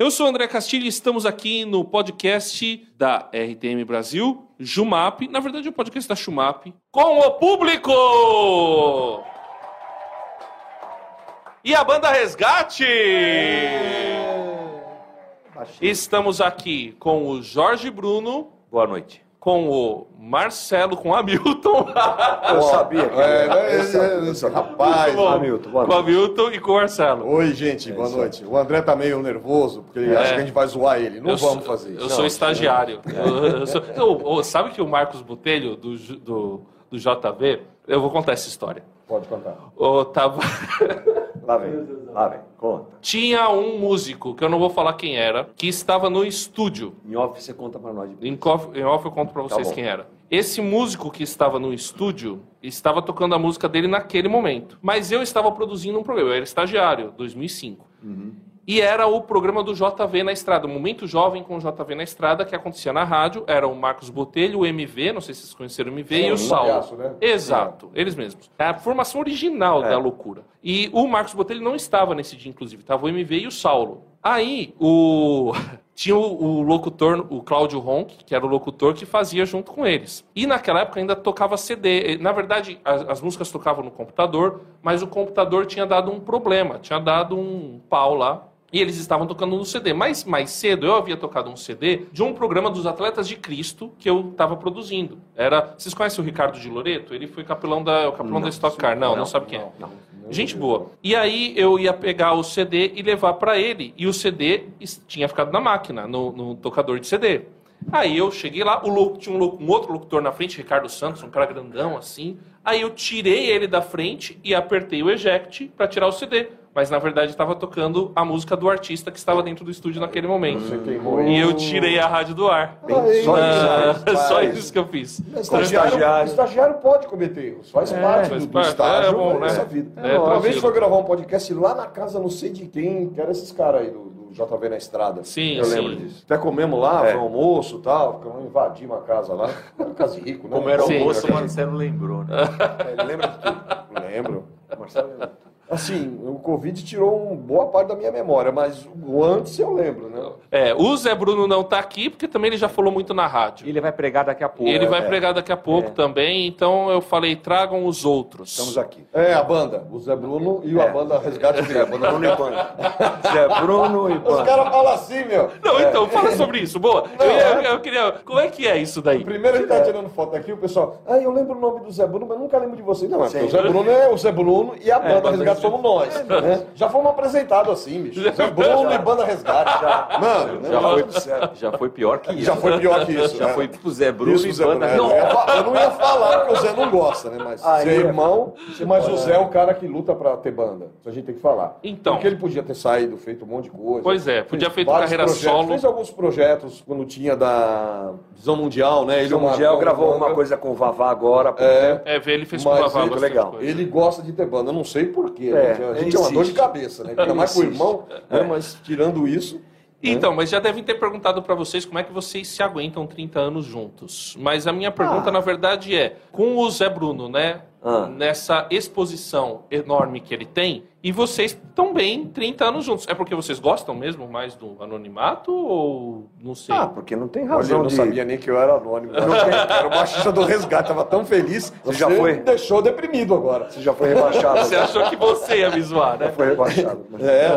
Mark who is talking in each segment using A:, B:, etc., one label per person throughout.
A: Eu sou o André Castilho e estamos aqui no podcast da RTM Brasil, Jumap, na verdade é o podcast da Shumap, com o público! E a banda Resgate! Estamos aqui com o Jorge Bruno,
B: Boa noite.
A: Com o Marcelo, com o Hamilton,
B: Eu sabia que
C: É, é,
B: eu sabia.
C: é, é, rapaz.
A: Bom.
B: Hamilton, boa
A: com o. Hamilton e com o Marcelo.
C: Oi, gente, boa noite. O André tá meio nervoso, porque ele acha que a gente vai zoar ele. Não
A: É. Eu
C: vamos
A: sou-
C: fazer
A: Eu
C: isso.
A: sou estagiário. Eu- eu sou- eu- eu- sabe que o Marcos Botelho, do, do, do JV, eu vou contar essa história.
C: Pode contar.
A: Eu tava...
B: Lá vem, lá vem, conta.
A: Tinha um músico, que eu não vou falar quem era, que estava no estúdio.
B: Em off você conta pra nós.
A: Em off, em off eu conto pra vocês
B: bom.
A: quem era. Esse músico que estava no estúdio estava tocando a música dele naquele momento. Mas eu estava produzindo um programa. Eu era estagiário, 2005. E era o programa do JV na estrada, o Momento Jovem com o JV na estrada, que acontecia na rádio. Era o Marcos Botelho, o MV, não sei se vocês conheceram o MV, e
C: Sim,
A: o
C: um
A: Saulo.
C: palhaço, né?
A: Exato, eles mesmos. É a formação original
B: É.
A: da loucura. E o Marcos Botelho não estava nesse dia, inclusive, estava o MV e o Saulo. Aí, o. Tinha o, o locutor, o Cláudio Ronck, que era o locutor que fazia junto com eles. E naquela época ainda tocava CD. Na verdade, as, as músicas tocavam no computador, mas o computador tinha dado um problema, tinha dado um pau lá. E eles estavam tocando no CD. Mas mais cedo eu havia tocado um CD de um programa dos Atletas de Cristo que eu estava produzindo. Era. Vocês conhecem o Ricardo de Loreto? Ele foi capelão da, o capelão da Stock Car. Não, não, sabe quem é. Gente boa. E aí eu ia pegar o CD e levar pra ele. E o CD tinha ficado na máquina, no, no tocador de CD. Aí eu cheguei lá, o louco, tinha um, louco- um outro locutor na frente, Ricardo Santos, um cara grandão assim. Aí eu tirei ele da frente e apertei o eject pra tirar o CD. Mas na verdade estava tocando a música do artista que estava dentro do estúdio naquele momento.
C: Você queimou
A: E eu tirei a rádio do ar.
C: Aí,
B: Só
A: Ah,
B: isso,
A: só
C: faz.
A: isso que eu fiz.
C: Estagiário,
B: estagiário.
C: estagiário pode cometer erros, faz parte
A: faz
C: do, do
A: parte,
C: estágio
A: é bom,
C: da
A: né?
C: nossa vida.
A: É,
C: Uma vez foi gravar um podcast lá na casa, não sei de quem, que era esses caras aí do, do JV na estrada.
A: Sim,
B: Eu
A: sim.
B: lembro disso.
C: Até comemos lá,
B: É.
C: foi um almoço e tal, ficamos invadimos a casa lá. Era casa de rico, né?
D: Como era o
A: Sim.
D: almoço, o Marcelo lembrou, né?
B: Ele lembra de tudo.
C: Lembro.
B: Marcelo lembra.
C: Assim, o Covid tirou uma boa parte da minha memória, mas o antes eu lembro, né?
A: É, o Zé Bruno não tá aqui, porque também ele já falou muito na rádio.
B: Ele vai pregar daqui a pouco.
A: Ele vai
B: É.
A: pregar daqui a pouco
B: É.
A: também, então eu falei, tragam os outros.
B: Estamos aqui.
C: É, a banda, o Zé Bruno e a
B: É.
C: banda Resgate
B: Zé Bruno e Banda. Zé Bruno e
C: Os
B: Banda.
C: caras falam assim, meu.
A: Não, então, fala sobre isso, boa. Eu, ia- eu queria. Como é que é isso daí?
C: Primeiro a gente tá tirando foto aqui, o pessoal. Ah, eu lembro o nome do Zé Bruno, mas nunca lembro de você. Não, é porque o Zé Bruno é o Zé Bruno e a banda
A: banda
C: Resgate somos nós. né? Já fomos apresentados assim, bicho. Zé Bruno e banda Resgate. Já. Mano,
D: Já
C: né?
D: foi, já foi pior que isso.
C: já foi pior que isso.
D: Já
C: né?
D: foi tipo Zé Bruno
C: Isso,
D: e
C: Zé Bruno.
D: banda.
C: é, Eu, não eu não ia falar porque o Zé não gosta, né? Mas
B: Ah,
C: você é
B: ia-
C: irmão, mas o Zé é o cara que luta pra ter banda. Isso a gente tem que falar.
A: Então.
C: Porque ele podia ter saído, feito um monte de coisa.
A: Pois é, podia feito carreira
C: projetos,
A: solo.
C: Fez alguns projetos quando tinha da Visão Mundial, né? Ele
B: O
C: e o
B: Mundial gravou uma coisa com o Vavá agora.
C: É,
A: É, ver ele fez com o Vavá
B: legal.
C: ele gosta de ter banda. Eu não sei porquê.
B: É,
C: gente. a
B: ele
C: gente é uma dor de cabeça, né? Ainda mais pro irmão, né? Mas tirando isso.
A: Então, mas já devem ter perguntado pra vocês como é que vocês se aguentam 30 anos juntos. Mas a minha pergunta,
B: Ah.
A: na verdade, é: com o Zé Bruno, né?
B: Ah.
A: Nessa exposição enorme que ele tem, e vocês estão bem 30 anos juntos. É porque vocês gostam mesmo mais do anonimato ou não sei?
B: Ah, porque não tem
C: Olha, eu
B: razão
C: não
B: de...
C: sabia nem que eu era anônimo. Era o baixista do resgate, tava tão feliz.
B: Você já foi?
C: me deixou deprimido agora.
B: Você já foi rebaixado.
A: Você achou que você ia me zoar, né?
B: Foi rebaixado. mas-
C: É.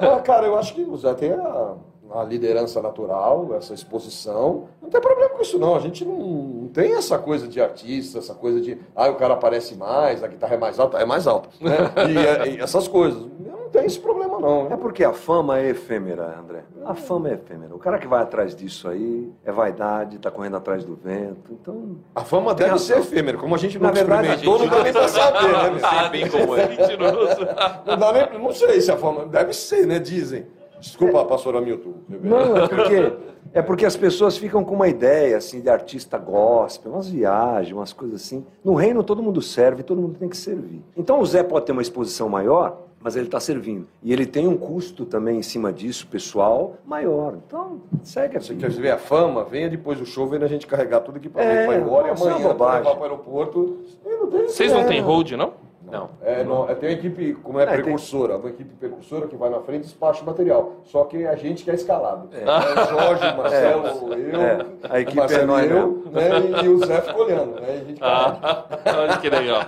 C: Ah, cara, eu acho que o Zé tem a, a liderança natural, essa exposição. Não tem problema com isso, não. A gente não, não tem essa coisa de artista, essa coisa de, ah, o cara aparece mais, a guitarra é mais alta, é mais alta. Né? E, é- e essas coisas. Não tem esse problema, não.
B: É porque a fama é efêmera, André. A fama é efêmera. O cara que vai atrás disso aí é vaidade, tá correndo atrás do vento. Então,
C: A fama deve
B: razão.
C: ser efêmera. Como a gente não
B: Na verdade,
C: experimentou,
A: a gente
C: não dá nem pra saber, né?
A: bem como é.
C: Não, dá nem, não sei se a fama... Deve ser, né? Dizem. Desculpa, pastor Hamilton.
B: não, é porque é porque as pessoas ficam com uma ideia assim de artista gospel, umas viagens, umas coisas assim. No reino todo mundo serve, todo mundo tem que servir. Então o Zé pode ter uma exposição maior, mas ele está servindo. E ele tem um custo também em cima disso, pessoal, maior. Então, segue
C: Você
B: assim.
C: quer ver a fama? Venha depois do show, vem a gente carregar tudo aqui pra
B: É,
C: é, vai embora e
B: é
C: amanhã levar para o aeroporto. Não tem
A: Vocês não
B: É.
A: têm hold, não?
D: Não.
C: É, não, é, tem uma equipe, como é,
B: É, tem-
C: precursora, uma equipe precursora que vai na frente e despacha o material. Só que é a gente que é escalado. É. o Jorge, Marcelo, eu,
B: É, a equipe
C: Marcelo
B: é nós
C: e eu, né, e, e o Zé fica olhando. Né, a gente
A: Ah, olha que legal.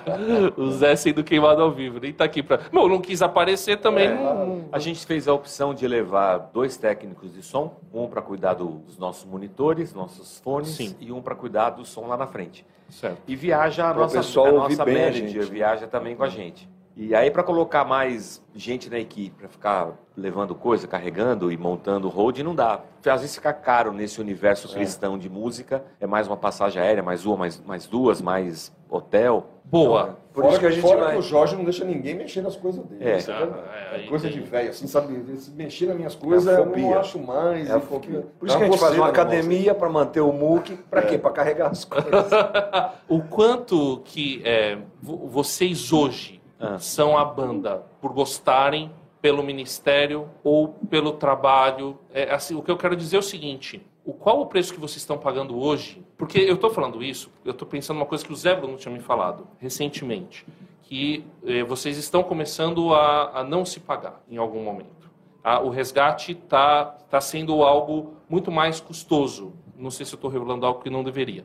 A: O Zé sendo queimado ao vivo. Nem tá aqui pra. Bom, não quis aparecer também.
C: É,
A: não-
D: A gente fez a opção de levar dois técnicos de som, um para cuidar dos nossos monitores, nossos fones,
A: Sim.
D: e um para cuidar do som lá na frente.
A: Certo.
D: E viaja a nossa,
B: pessoal
D: a nossa
B: bem a
D: manager,
B: gente.
D: viaja também com a gente. E aí, para colocar mais gente na equipe, para ficar levando coisa, carregando e montando hold, não dá. Às vezes fica caro nesse universo cristão de música. É mais uma passagem aérea, mais uma, mais, mais duas, mais hotel.
A: Boa.
B: Por
C: fora
B: isso que a gente
C: fora
B: vai-
C: que o Jorge não deixa ninguém mexer nas coisas dele.
D: É.
A: É, aí
C: coisa de velho, assim, sabe? Se mexer nas minhas coisas,
B: É a
C: eu não acho mais.
B: É
C: e
B: Por isso
C: É
B: que a gente faz uma academia para manter o MOOC. Para quê? Para carregar as coisas.
A: o quanto que é, vo- vocês hoje
D: Ah.
A: são a banda por gostarem pelo ministério ou pelo trabalho. É, assim, o que eu quero dizer é o seguinte: o qual o preço que vocês estão pagando hoje? Porque eu estou falando isso, eu estou pensando uma coisa que o Zé Bruno tinha me falado recentemente, que eh, vocês estão começando a, a não se pagar em algum momento. Ah, o resgate está tá sendo algo muito mais custoso. Não sei se eu estou revelando algo que não deveria.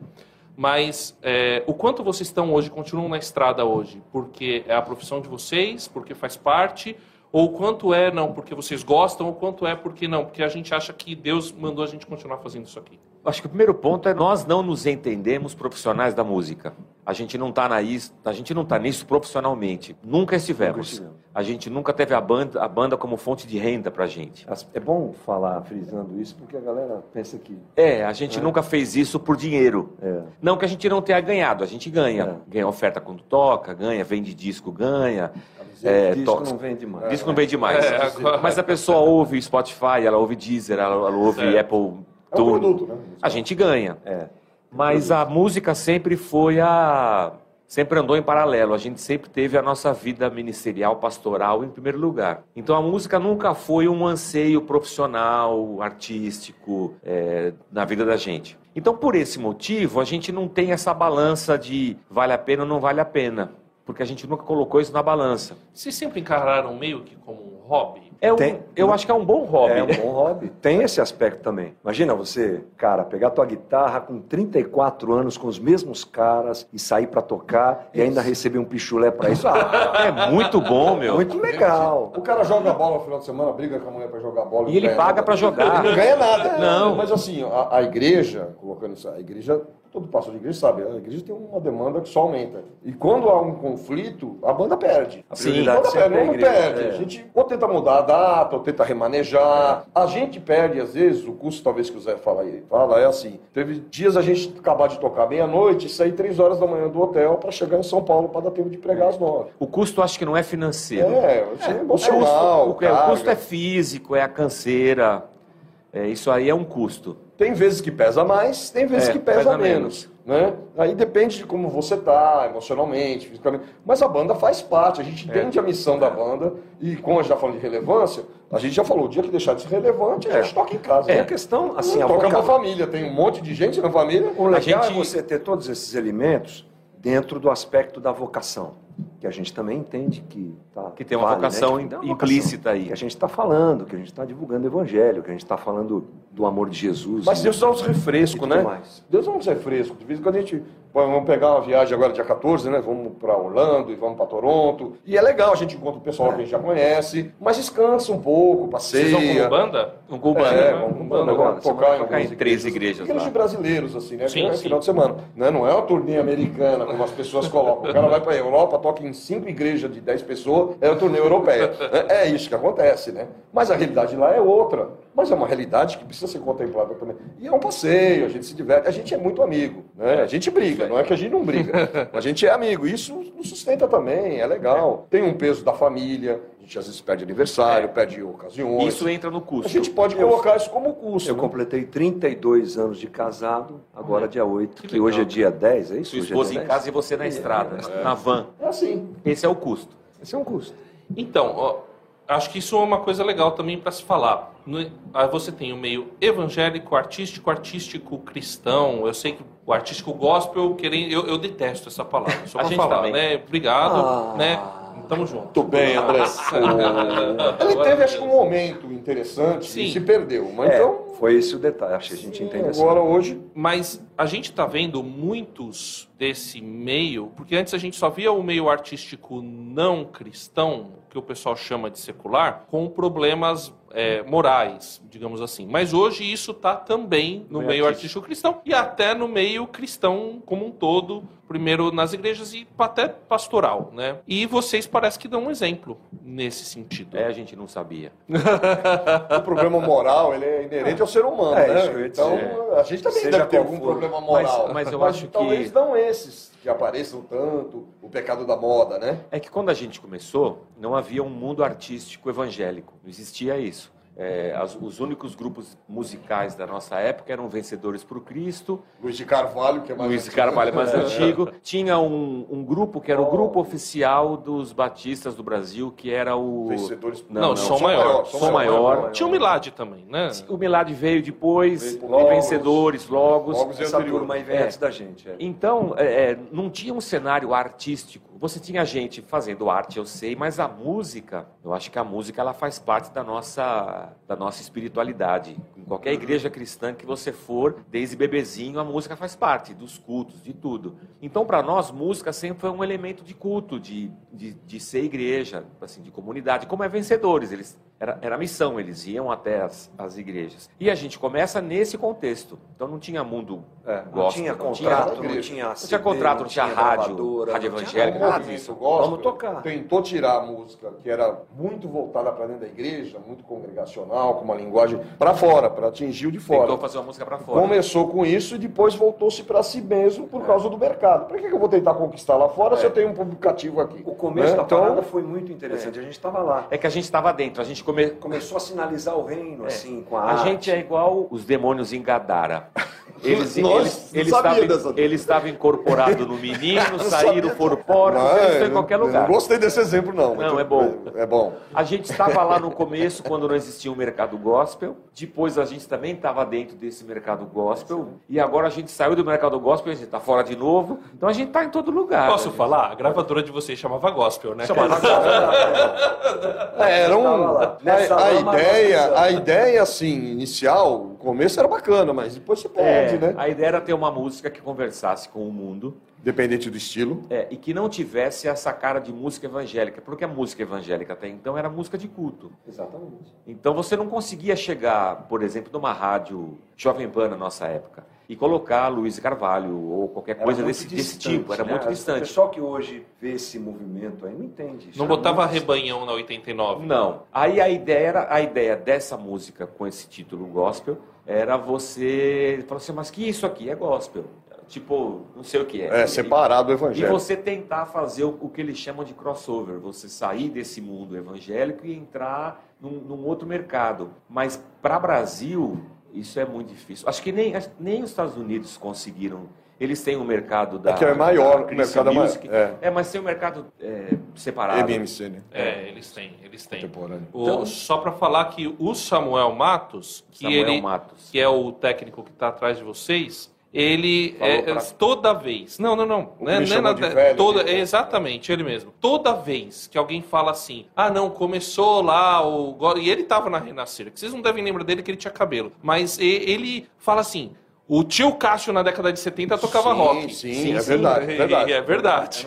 A: Mas é, o quanto vocês estão hoje, continuam na estrada hoje, porque é a profissão de vocês, porque faz parte, ou quanto é não porque vocês gostam, ou quanto é porque não, porque a gente acha que Deus mandou a gente continuar fazendo isso aqui.
D: Acho que o primeiro ponto é nós não nos entendemos profissionais da música. A gente não está na is- a gente não tá nisso profissionalmente. Nunca estivemos.
B: Nunca.
D: A gente nunca teve a banda, a banda como fonte de renda pra gente.
B: É bom falar frisando isso porque a galera pensa que
D: É, a gente nunca fez isso por dinheiro.
B: é,
D: Não que a gente não tenha ganhado, a gente ganha.
B: É.
D: Ganha oferta quando toca, ganha, vende disco, ganha.
B: é,
D: É,
B: disco não vende mais.
D: Disco não vende mais.
A: É, agora-
D: Mas a pessoa ouve Spotify, ela ouve Deezer, ela, ela ouve
A: Certo.
D: Apple
C: É um produto, né?
D: A gente ganha.
B: É.
D: Mas a música sempre foi a. Sempre andou em paralelo. A gente sempre teve a nossa vida ministerial, pastoral em primeiro lugar. Então a música nunca foi um anseio profissional, artístico é, na vida da gente. Então por esse motivo a gente não tem essa balança de vale a pena ou não vale a pena. Porque a gente nunca colocou isso na balança.
A: Vocês sempre encararam meio que como um hobby?
D: É um-
B: Tem.
D: eu acho que é um bom hobby.
B: É um bom hobby. Tem esse aspecto também. Imagina você, cara, pegar tua guitarra com 34 anos com os mesmos caras e sair pra tocar e ainda receber um pichulé pra isso. Ah,
D: É muito bom, meu.
B: muito legal.
C: O cara joga bola no final de semana, briga com a mulher pra jogar bola.
D: E ele paga pra jogar.
C: Ele não ganha nada.
D: Não.
C: Mas assim, a, a igreja, colocando isso, a igreja, todo pastor de igreja sabe, a igreja tem uma demanda que só aumenta. E quando há um conflito, a banda perde.
B: A
D: Sim.
C: Quando
B: sempre
C: perde,
B: é a igreja.
C: perde.
B: É.
C: A gente ou tenta mudar a data, ou tenta remanejar. A gente perde, às vezes, o custo, talvez que o Zé fala aí, fala, é assim. Teve dias a gente acabar de tocar meia-noite e sair três horas da manhã do hotel para chegar em São Paulo para dar tempo de pregar às nove.
D: O custo acho que não é financeiro.
C: É, é,
D: É, o,
C: emocional.
D: custo, o- é, o
C: carga.
D: custo é físico, é a canseira. É, isso aí é um custo.
C: Tem vezes que pesa mais, tem vezes
D: É,
C: que pesa,
D: pesa
C: menos. Né? Aí depende de como você tá, emocionalmente, fisicamente. Mas a banda faz parte, a gente entende a missão da banda. E como a gente já falou de relevância, a gente já falou, o dia que deixar de ser relevante, a gente toca em casa.
B: É
C: né?
B: a questão, assim, a
C: toca
B: voca-
C: na família, tem um monte de gente na família.
B: O legal
D: A gente-
B: é você ter todos esses elementos dentro do aspecto da vocação, que a gente também entende que tá,
D: Que tem uma
B: vale, né?
D: vocação
B: Que tem uma
D: implícita aí.
B: Que a gente está falando, que a gente está divulgando o evangelho, que a gente está falando do amor de Jesus.
C: Mas Deus dá uns refrescos, né?
B: mais.
C: Deus dá uns refrescos. De vez em quando a gente. Vamos pegar uma viagem agora dia 14, né? Vamos para Orlando e vamos para Toronto. E é legal, a gente encontra o pessoal que a gente já conhece, mas descansa um pouco,
A: Vocês vão
C: passeia.
A: banda?
D: Um cubano.
C: É,
A: né?
C: vamos,
A: Um bando
C: agora tocar em,
D: em três igrejas
C: Igrejas
D: lá.
C: de brasileiros, assim, né?
A: Sim,
C: é
A: sim.
C: final de semana. Né? Não é uma turnê americana, como as pessoas colocam. O cara vai para Europa, toca em cinco igrejas de 10 pessoas, é a turnê europeia. É, é isso que acontece, né? Mas a realidade lá é outra. Mas é uma realidade que precisa ser contemplada também. E é um passeio, a gente se diverte, a gente é muito amigo, né? A gente briga, não é que a gente não briga. A gente é amigo, isso nos sustenta também, é legal. Tem um peso da família, gente às vezes perde aniversário, perde ocasiões.
D: Isso entra no
C: A
D: custo.
C: gente pode colocar isso como custo.
B: Eu
C: né?
B: completei 32 anos de casado, agora dia 8,
A: Que
B: que, hoje é dia 10, é isso?
D: Sua
B: é
D: esposa
B: dia
D: em
B: 10?
D: casa e você na estrada, na van.
C: É assim.
D: Esse é o custo.
B: Esse é um custo.
A: Então, ó, acho que isso é uma coisa legal também para se falar. No- aí você tem o meio evangélico, artístico, artístico cristão. Eu sei que o artístico gospel, querendo, eu, eu detesto essa palavra. Só
D: A
A: pra
D: gente
A: falar,
D: também.
A: né? Obrigado,
B: Ah.
A: né? Tamo junto.
C: Muito bem, André. Ele teve, acho que, um momento interessante
A: Sim.
C: e se perdeu. Mas
B: É,
C: então,
B: foi esse o detalhe. Acho que a gente entende assim.
C: agora hoje,
A: Mas a gente tá vendo muitos desse meio, porque antes a gente só via o meio artístico não cristão, que o pessoal chama de secular, com problemas é, morais, digamos assim. Mas hoje isso tá também no
D: Meio
A: meio
D: artístico.
A: cristão e até no meio cristão como um todo, primeiro nas igrejas e até pastoral, né? E vocês parecem que dão um exemplo nesse sentido.
D: É, a gente não sabia.
C: o problema moral ele é inerente ao ser humano,
B: É,
C: né? então, a gente também
B: Seja
C: deve ter algum
B: for.
C: problema moral.
D: Mas- mas eu acho que-
C: Talvez não esses que apareçam tanto, o pecado da moda, né?
D: É que quando a gente começou, não havia um mundo artístico evangélico. Não existia isso. É, as- os únicos grupos musicais da nossa época eram Vencedores por Cristo,
C: Luiz de Carvalho, que é mais
D: Luiz de
C: antigo.
D: Carvalho mais
C: É.
D: antigo. Tinha um, um grupo que era o grupo oficial dos batistas do Brasil, que era o.
C: Vencedores por
D: Não,
A: Não,
D: não,
A: som maior.
D: Som maior.
A: Tinha o Milad também, né?
D: O Milad veio depois,
C: Veio.
D: Vencedores, Logos.
C: Logos e
B: Essa
C: anterior.
B: turma aí vem
D: É.
B: antes da gente. é.
D: Então, é, é, não tinha um cenário artístico. Você tinha gente fazendo arte, eu sei, mas a música, eu acho que a música ela faz parte da nossa, da nossa espiritualidade. Em qualquer igreja cristã que você for, desde bebezinho, a música faz parte dos cultos, de tudo. Então, para nós, música sempre foi um elemento de culto, de, de, de ser igreja, assim, de comunidade. Como é vencedores, eles era, era a missão, eles iam até as, as igrejas. E a gente começa nesse contexto. Então não tinha mundo
B: É, não
D: gospel,
B: tinha
D: não tinha-
B: contrato, não tinha
D: não
B: CD,
D: tinha contrato, não tinha rádio,
B: gravadora,
D: rádio
B: não tinha
D: evangélica,
B: nada.
D: disso.
C: gospel
B: Vamos tocar.
C: tentou tirar a música que era muito voltada para dentro da igreja, muito congregacional, com uma linguagem para fora, para atingir o de fora.
D: Tentou fazer uma música pra fora.
C: Começou com isso e depois voltou-se para si mesmo por causa do mercado. Por que que eu vou tentar conquistar lá fora se eu tenho um público cativo aqui?
B: O começo
C: Né?
B: da
C: Então,
B: parada foi muito interessante. A gente estava lá.
D: É que a gente estava dentro, a gente come...
B: Começou a sinalizar o reino, assim, com a,
D: A
B: arte.
D: gente é igual os demônios em Gadara. Eles,
C: Nós
D: eles, eles, estavam,
C: dessa-
D: eles estavam incorporados no menino, saíram, porcos,
C: Não,
D: eles estão em qualquer lugar.
C: Não gostei desse exemplo, não.
D: Não, é bom.
C: É, é bom.
D: A gente estava lá no começo, quando não existia um mercado gospel. Depois a gente também estava dentro desse mercado gospel. E agora a gente saiu do mercado gospel, a gente está fora de novo. Então a gente está em todo lugar.
A: Posso
D: né?
A: falar? A gravadora de vocês chamava Gospel, né?
D: Chamava
C: É, era um.
B: Nessa
C: a, a ideia, a ideia assim inicial, o começo era bacana, mas depois você perde,
D: É,
C: né?
D: A ideia era ter uma música que conversasse com o mundo
C: Dependente do estilo.
D: é, e que não tivesse essa cara de música evangélica, porque a música evangélica até então era música de culto.
B: Exatamente.
D: Então você não conseguia chegar, por exemplo, numa rádio Jovem Pan na nossa época e colocar Luiz Carvalho ou qualquer
B: Era
D: coisa desse, desse
B: distante,
D: tipo, era
B: né?
D: muito
B: O
D: distante.
B: pessoal que hoje vê esse movimento aí não entende. isso.
A: Não
B: Era
A: botava rebanhão na 89.
D: Não. Aí a ideia era a ideia dessa música com esse título gospel era você falar assim, mas que isso aqui é gospel? Tipo, não sei o que é.
C: É, separado do
D: E
C: evangelho.
D: você tentar fazer o, o que eles chamam de crossover, você sair desse mundo evangélico e entrar num, num outro mercado. Mas para Brasil, isso é muito difícil. Acho que nem, nem os Estados Unidos conseguiram. Eles têm um mercado da.
C: É que é maior, o mercado é maior,
D: Music.
C: é.
D: É, mas tem um mercado é, separado.
C: MMC, né?
A: É, eles têm, eles têm. O-
D: Então-
A: só para falar que o Samuel Matos, que
D: Samuel
A: ele
D: Matos.
A: que é o técnico que está atrás de vocês, ele é,
D: pra-
A: toda vez. Não, não, não.
C: O
A: Não é- é
C: velho,
A: toda, é exatamente, ele mesmo. Toda vez que alguém fala assim, ah, não, começou lá o. go-" E ele tava na Renascer, que vocês não devem lembrar dele que ele tinha cabelo. Mas ele fala assim. O tio Cássio na década de 70 tocava
C: Sim,
A: rock.
C: sim, é verdade, é verdade.
A: É verdade.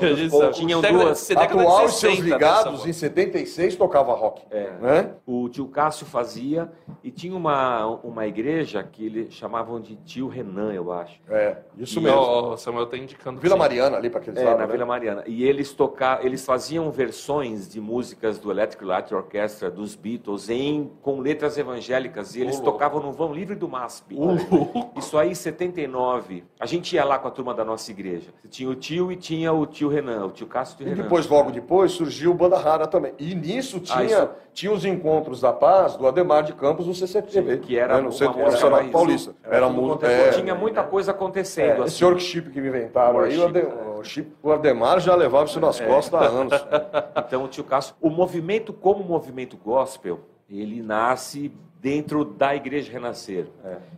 D: Tinham
A: Década-
D: duas-
A: de
C: Atual e seus
A: 60,
C: ligados, em 76 tocava rock.
D: É.
C: Né?
D: O tio Cássio fazia e tinha uma, uma igreja que eles chamavam de tio Renan, eu acho.
C: É, isso
A: E,
C: mesmo.
A: O Samuel tá indicando.
C: Vila
A: sim.
C: Mariana, ali para aqueles
D: É,
C: lados,
D: na
C: né?
D: Vila Mariana. E eles tocar, eles faziam versões de músicas do Electric Light Orchestra, dos Beatles, em, com letras evangélicas. E eles
A: Ô,
D: tocavam no vão livre do MASP.
A: Uh,
D: Isso aí em 79. A gente ia lá com a turma da nossa igreja. Tinha o tio e tinha o tio Renan, o tio Cássio e o tio
C: E
D: Renan.
C: depois, logo depois, surgiu o Banda Rara também. E nisso tinha,
D: Ah, isso-
C: tinha os encontros da paz do Ademar de Campos no CCTV.
D: que era
C: né, no Centro Nacional Paulista.
B: era
C: Era
B: contemporâneo.
C: É,
D: Tinha muita coisa acontecendo.
C: esse
D: assim.
C: workshop que me inventaram aí, o, Ade-
D: é.
C: o O, o Ademar já levava isso nas costas há anos.
D: Então, tio Cássio, o movimento como movimento gospel, ele nasce dentro da Igreja Renascer.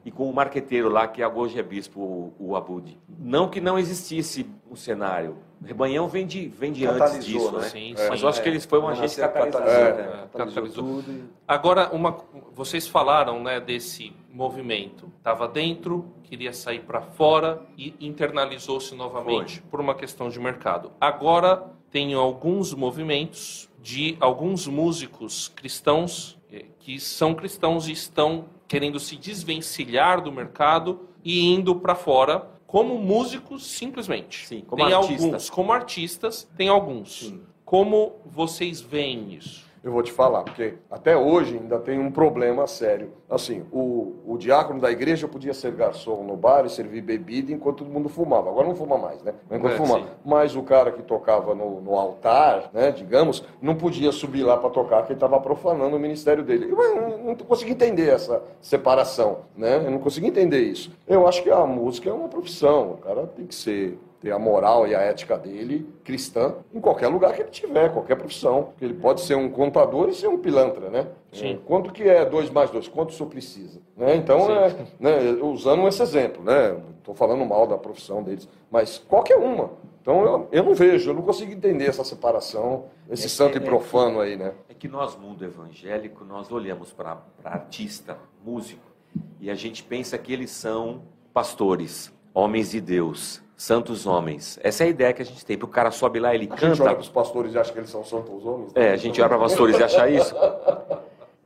D: E com o marqueteiro lá, que hoje é bispo, o, o Abud. Não que não existisse um cenário. Rebanhão vem de, vem de antes disso,
B: né?
D: né?
A: Sim,
D: Mas
A: sim,
D: eu acho
A: é.
D: que eles foi um agente catalisador.
B: catalisador,
D: né?
B: é,
A: catalisou
B: catalisou tudo.
A: Agora, uma, vocês falaram né, desse movimento. Estava dentro, queria sair para fora e internalizou-se novamente por uma questão de mercado. Agora tem alguns movimentos de alguns músicos cristãos que são cristãos e estão querendo se desvencilhar do mercado e indo para fora como músicos simplesmente.
D: Sim, como
A: tem
D: artistas.
A: alguns, como artistas, tem alguns. Como vocês veem isso?
C: Eu vou te falar, porque até hoje ainda tem um problema sério. Assim, o, o diácono da igreja podia ser garçom no bar e servir bebida enquanto todo mundo fumava. Agora não fuma mais, né? Enquanto
A: É,
C: fumava.
A: sim.
C: Mas o cara que tocava no, no altar, né, digamos, não podia subir lá para tocar, porque ele estava profanando o ministério dele. Eu não, não consegui entender essa separação, né? Eu não consegui entender isso. Eu acho que a música é uma profissão. O cara tem que ser ter a moral e a ética dele, cristã, em qualquer lugar que ele tiver, qualquer profissão. Porque ele pode ser um contador e ser um pilantra, né?
A: Sim.
C: Quanto que é dois mais dois? Quanto o senhor precisa? Né? Então, é, né, usando esse exemplo, né? Estou falando mal da profissão deles, mas qualquer uma. Então, eu, eu não vejo, eu não consigo entender essa separação, esse
D: É
C: santo
D: que-
C: e profano aí, né?
D: É que nós, mundo evangélico, nós olhamos para artista, músico, e a gente pensa que eles são pastores, homens de Deus, santos homens. Essa é a ideia que a gente tem. Porque o cara sobe lá, ele
C: A gente olha
D: canta.
C: para os pastores e acha que eles são santos homens. né?
D: É, a gente olha para pastores e acha isso.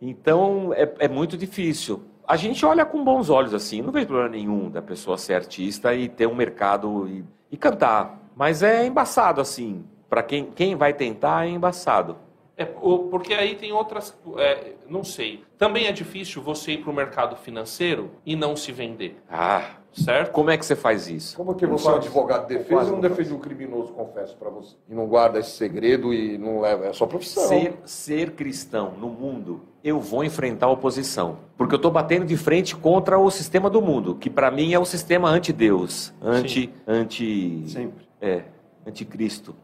D: Então, é, é muito difícil. A gente olha com bons olhos assim, não vejo problema nenhum da pessoa ser artista e ter um mercado e, e cantar. Mas é embaçado assim. Para quem, quem vai tentar, é embaçado.
A: É, porque aí tem outras. é, não sei. Também é difícil você ir para o mercado financeiro e não se vender,
D: Ah,
A: certo?
D: como é que você faz isso?
C: Como que você é um advogado de defesa e não defende um criminoso, confesso para você? E não guarda esse segredo e não leva. É sua profissão.
D: Ser, ser cristão no mundo, eu vou enfrentar a oposição. Porque eu estou batendo de frente contra o sistema do mundo, que para mim é o sistema anti-Deus, anti, anti,
B: Sempre.
D: é, anticristo.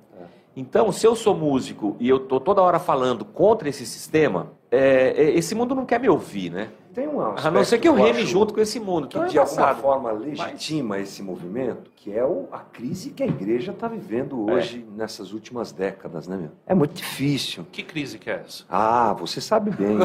D: Então, se eu sou músico e eu estou toda hora falando contra esse sistema, é, é, esse mundo não quer me ouvir, né?
B: Tem um
D: A não
B: aspecto
D: ser que eu reme
B: acho
D: junto com esse mundo.
B: que
D: Então é
B: de alguma forma legitima esse movimento, que é o- a crise que a igreja está vivendo hoje nessas últimas décadas, né, meu? É muito difícil.
A: Que crise que é essa?
B: Ah, você sabe bem.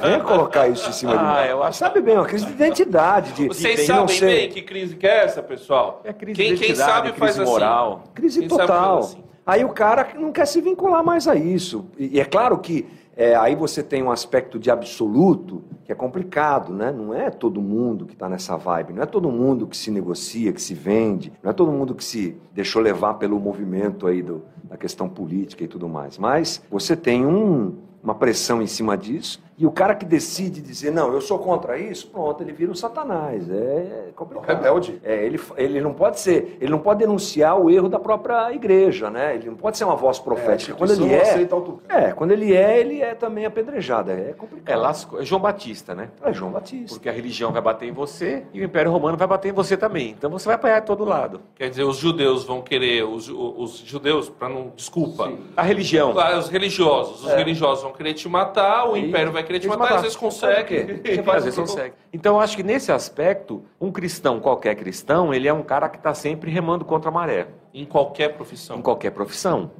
B: Venha colocar isso em cima de mim.
D: Ah, eu acho-
B: Sabe bem, uma crise de identidade. De,
A: Vocês
B: de
A: sabem
B: ser-
A: bem que crise que é essa, pessoal?
D: É crise
A: quem,
D: de
A: quem
D: identidade,
A: sabe faz
D: crise
A: assim.
D: moral.
B: Crise
A: Quem sabe
B: total.
A: faz assim.
B: Aí o cara não quer se vincular mais a isso. E e é claro que é, aí você tem um aspecto de absoluto que é complicado, né? Não é todo mundo que está nessa vibe, não é todo mundo que se negocia, que se vende, não é todo mundo que se deixou levar pelo movimento aí do, da questão política e tudo mais. Mas você tem um- uma pressão em cima disso e o cara que decide dizer não, eu sou contra isso, pronto, ele vira um satanás. É complicado.
C: Rebelde.
B: É, ele, ele não pode ser, ele não pode denunciar o erro da própria igreja, né? Ele não pode ser uma voz profética.
C: É,
B: quando ele é, é, quando ele é, ele é também apedrejado. É complicado.
D: É, lasco- é João Batista, né?
B: É João Batista.
D: Porque a religião vai bater em você e o Império Romano vai bater em você também. Então você vai apanhar de todo lado.
A: Quer dizer, os judeus vão querer, os, os judeus, para não. Desculpa.
D: A religião.
A: Os religiosos. Os religiosos vão querer te matar, o
B: Aí,
A: império vai querer te matar,
B: matar.
A: às vezes consegue.
D: Às vezes consegue. Então eu acho que nesse aspecto, um cristão, qualquer cristão, ele é um cara que está sempre remando contra a maré.
A: Em qualquer profissão.
D: Em qualquer profissão.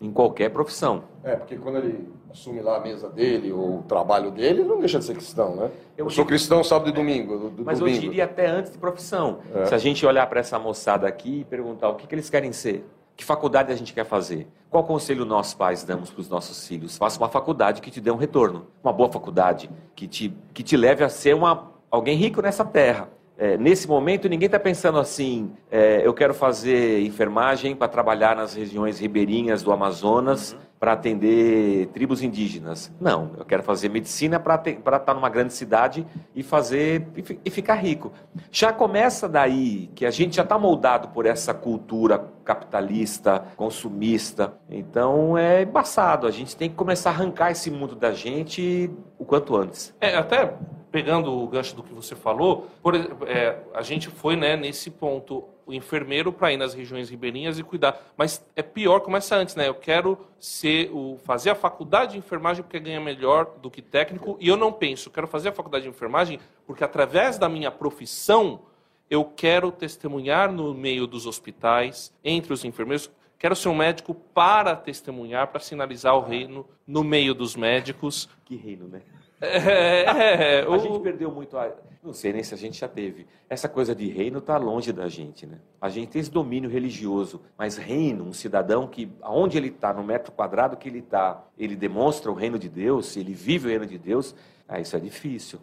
D: Em qualquer profissão.
C: É, porque quando ele assume lá a mesa dele, ou o trabalho dele, ele não deixa de ser cristão, né?
D: Eu
C: Eu, sou
D: digo-
C: cristão sábado e domingo. do- do
D: Mas eu
C: domingo.
D: diria até antes de profissão.
C: É.
D: Se a gente olhar para essa moçada aqui e perguntar o que, que eles querem ser, que faculdade a gente quer fazer, qual conselho nós pais damos para os nossos filhos? Faça uma faculdade que te dê um retorno, uma boa faculdade que te, que te leve a ser uma, alguém rico nessa terra. É, nesse momento, ninguém está pensando assim: é, eu quero fazer enfermagem para trabalhar nas regiões ribeirinhas do Amazonas para atender tribos indígenas. Não, eu quero fazer medicina para estar numa grande cidade e fazer e, e ficar rico. Já começa daí que a gente já está moldado por essa cultura capitalista, consumista. Então é embaçado. A gente tem que começar a arrancar esse mundo da gente o quanto antes.
A: É, até pegando o gancho do que você falou, por, é, a gente foi né, nesse ponto, o enfermeiro para ir nas regiões ribeirinhas e cuidar. Mas é pior, começa antes, né? Eu quero ser o, fazer a faculdade de enfermagem porque ganha melhor do que técnico, e eu não penso, quero fazer a faculdade de enfermagem porque através da minha profissão eu quero testemunhar no meio dos hospitais, entre os enfermeiros. Quero ser um médico para testemunhar, para sinalizar o reino no meio dos médicos.
D: Que reino, né?
A: É, é,
D: A
A: o-
D: gente perdeu muito a... Não sei nem se a gente já teve. Essa coisa de reino está longe da gente, né? A gente tem esse domínio religioso, mas reino, um cidadão que, aonde ele está, no metro quadrado que ele está, ele demonstra o reino de Deus, ele vive o reino de Deus, ah, isso é difícil.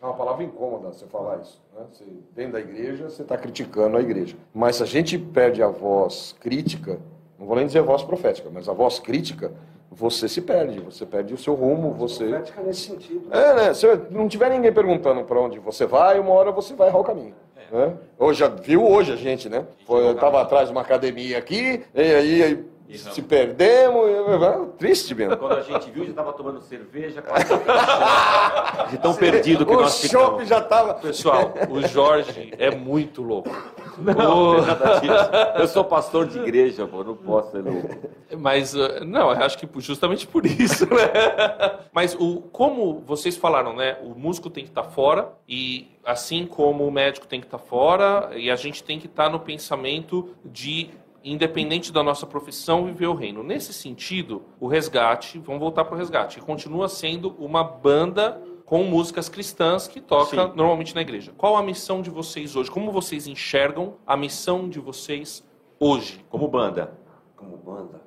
C: É uma palavra incômoda você falar isso. Né? Você, dentro da igreja, você está criticando a igreja. Mas se a gente perde a voz crítica, não vou nem dizer a voz profética, mas a voz crítica, você se perde, você perde o seu rumo, você...
B: Profética nesse sentido.
C: É, né? Se não tiver ninguém perguntando para onde você vai, uma hora você vai errar o caminho. Né? Hoje, viu hoje a gente, né? Foi, eu estava atrás de uma academia aqui, e aí, aí se perdemos, triste mesmo.
D: Quando a gente viu, já estava tomando cerveja, de tão perdido que
C: o
D: nós ficamos.
C: já estava...
A: Pessoal, o Jorge é muito louco.
D: Não, tem nada disso. Eu sou pastor de igreja, pô, não posso ser louco.
A: Mas, uh, não, eu acho que justamente por isso, né? Mas o, como vocês falaram, né? O músico tem que estar fora, e assim como o médico tem que estar fora, e a gente tem que estar no pensamento de, independente da nossa profissão, viver o reino. Nesse sentido, o resgate, vamos voltar para o resgate, continua sendo uma banda com músicas cristãs que toca
D: Sim.
A: normalmente na igreja. Qual a missão de vocês hoje? Como vocês enxergam a missão de vocês hoje?
D: Como banda.
B: Como banda.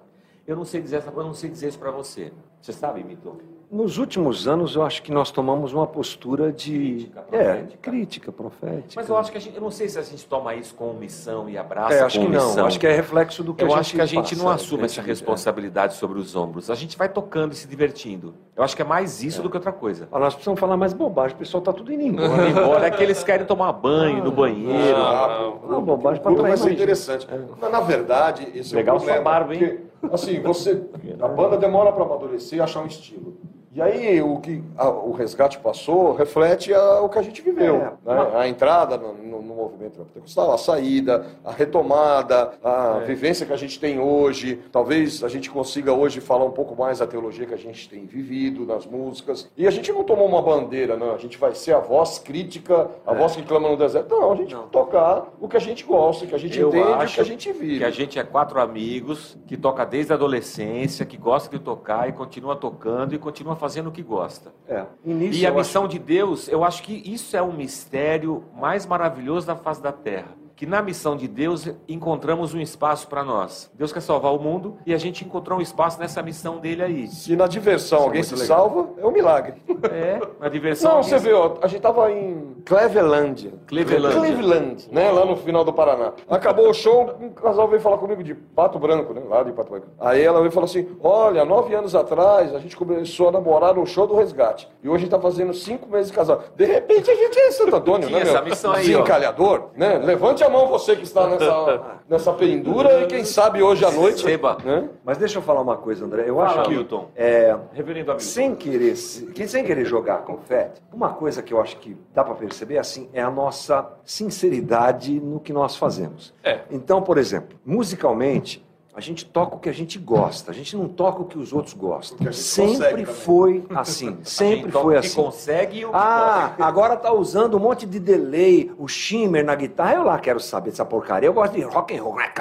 D: Eu não sei dizer essa coisa, eu não sei dizer isso pra você. Você sabe, Mito?
B: Nos últimos anos, eu acho que nós tomamos uma postura de
D: Crítica,
B: é,
D: profética.
B: crítica profética.
D: Mas eu acho que a gente, eu não sei se a gente toma isso com missão e abraça
B: é, acho
D: com
B: que não.
D: missão.
B: Acho que é reflexo do que
D: eu
B: a gente
D: acho que a gente não
B: passa,
D: assume essa
B: é.
D: responsabilidade sobre os ombros. A gente vai tocando e se divertindo. Eu acho que é mais isso do que outra coisa.
B: Ah, nós precisamos falar mais bobagem, o pessoal tá tudo indo embora.
D: Embora, é que eles querem tomar banho no banheiro.
C: Ah,
B: Não, bobagem
C: Tudo vai ser interessante. Mas, na verdade, esse
D: Legal
C: é o problema.
D: sua barba, hein?
C: Porque, assim, você, a banda demora para amadurecer e achar um estilo. E aí, o que a- o resgate passou reflete a- o que a gente viveu.
B: É.
C: né? A entrada no, no- movimento pentecostal, a saída, a retomada, a
B: É.
C: vivência que a gente tem hoje. Talvez a gente consiga hoje falar um pouco mais da teologia que a gente tem vivido nas músicas. E a gente não tomou uma bandeira, não. A gente vai ser a voz crítica,
B: É.
C: a voz que clama no deserto. Não, a gente vai tocar o que a gente gosta, o que a gente
D: Eu
C: entende, o
D: acho
C: que a gente vive.
D: Que a gente é quatro amigos que toca desde a adolescência, que gosta de tocar e continua tocando e continua fazendo o que gosta.
B: É. Início,
D: E a missão de Deus, eu acho que isso é um mistério mais maravilhoso da face da terra. Que na missão de Deus encontramos um espaço para nós. Deus quer salvar o mundo e a gente encontrou um espaço nessa missão dele aí.
C: Se na diversão
B: Isso é
C: alguém
B: muito
C: se
B: legal.
C: salva, é um milagre.
D: É, na diversão.
C: Não, você
D: se-
C: vê, ó, a gente tava em Cleveland.
D: Cleveland.
C: Cleveland, né? Lá no final do Paraná. Acabou o show, um casal veio falar comigo de Pato Branco, né? Lá de Pato Branco. Aí ela veio falou assim: Olha, nove anos atrás a gente começou a namorar no show do resgate. E hoje a gente tá fazendo cinco meses de casal. De repente a gente é Santo Antônio, né, meu?
D: essa missão aí.
C: Desencalhador, né? Levante a mão você que está nessa, nessa pendura e quem sabe hoje à noite. Né?
B: Mas deixa eu falar uma coisa, André. Eu
D: Fala,
B: acho que
D: Milton.
B: é,
D: Reverendo Hamilton.
B: sem querer, que- sem querer jogar confete, uma coisa que eu acho que dá para perceber assim é a nossa sinceridade no que nós fazemos.
A: É.
B: Então, por exemplo, musicalmente, a gente toca o que a gente gosta, a gente não toca o que os outros gostam.
C: a gente
B: Sempre foi assim,
D: A gente
B: sempre foi assim.
D: consegue e o que
B: Ah, agora tá usando um monte de delay, o shimmer na guitarra. Eu lá quero saber dessa porcaria. Eu gosto de rock and roll. né?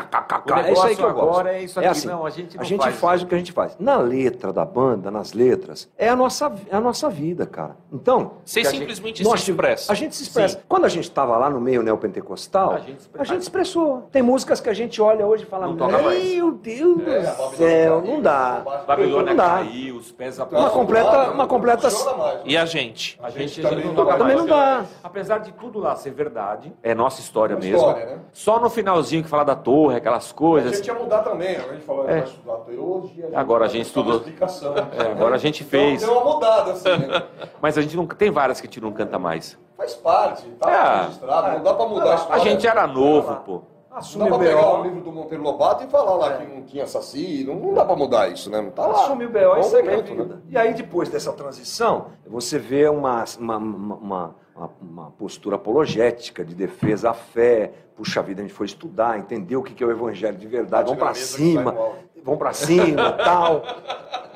B: É isso aí que eu gosto.
D: agora é isso aqui. Não, a gente não
B: a gente
D: faz
B: faz, o que a gente faz. Na letra da banda, nas letras, é a nossa, é a nossa vida, cara. Então,
A: Vocês
D: a gente-
A: simplesmente
B: nós
A: se expressam.
B: A gente se expressa. Quando a gente estava lá no meio neopentecostal,
D: A
B: a
D: gente
B: gente,
D: expressa.
B: expressou. Tem músicas que a gente olha hoje e fala:
D: Não toca mais.
B: Meu Deus
C: É,
B: do céu, não dá.
D: Babilônia
B: Não dá.
D: caiu, os pés
B: Uma
D: apontados.
B: completa- uma completa-
C: mais.
A: E a gente?
D: A gente,
C: também
D: não
C: dá.
B: Também
D: mais.
B: não dá.
D: Apesar de tudo lá ser verdade, é nossa história
C: É
D: mesmo.
C: história, né?
D: Só no finalzinho que fala da torre, aquelas
C: A
D: coisas.
C: gente ia mudar também, a gente falou, a gente
D: É.
C: vai estudar teologia.
D: Agora a gente
C: uma
D: estudou. É, agora a gente fez.
C: Deu uma mudada, assim, né?
D: Mas a gente não tem várias que a gente não canta mais.
C: Faz parte, tá
D: É.
C: registrado, não dá pra mudar a
D: A
C: história.
D: gente era novo, pô.
B: Assume
C: dá
B: o
C: pra pegar o
B: BO.
C: livro do Monteiro Lobato e falar lá que não tinha assassino. Não dá pra mudar isso, né? Não tá lá.
B: Assume o B.O. e
C: Bom
B: segue a vida.
C: né?
B: E aí, depois dessa transição, você vê uma, uma, uma, uma- uma- postura apologética, de defesa à fé. Puxa vida, a gente foi estudar, entender o que é o evangelho de verdade. Vamos
C: sai
B: cima, vamos pra cima tal.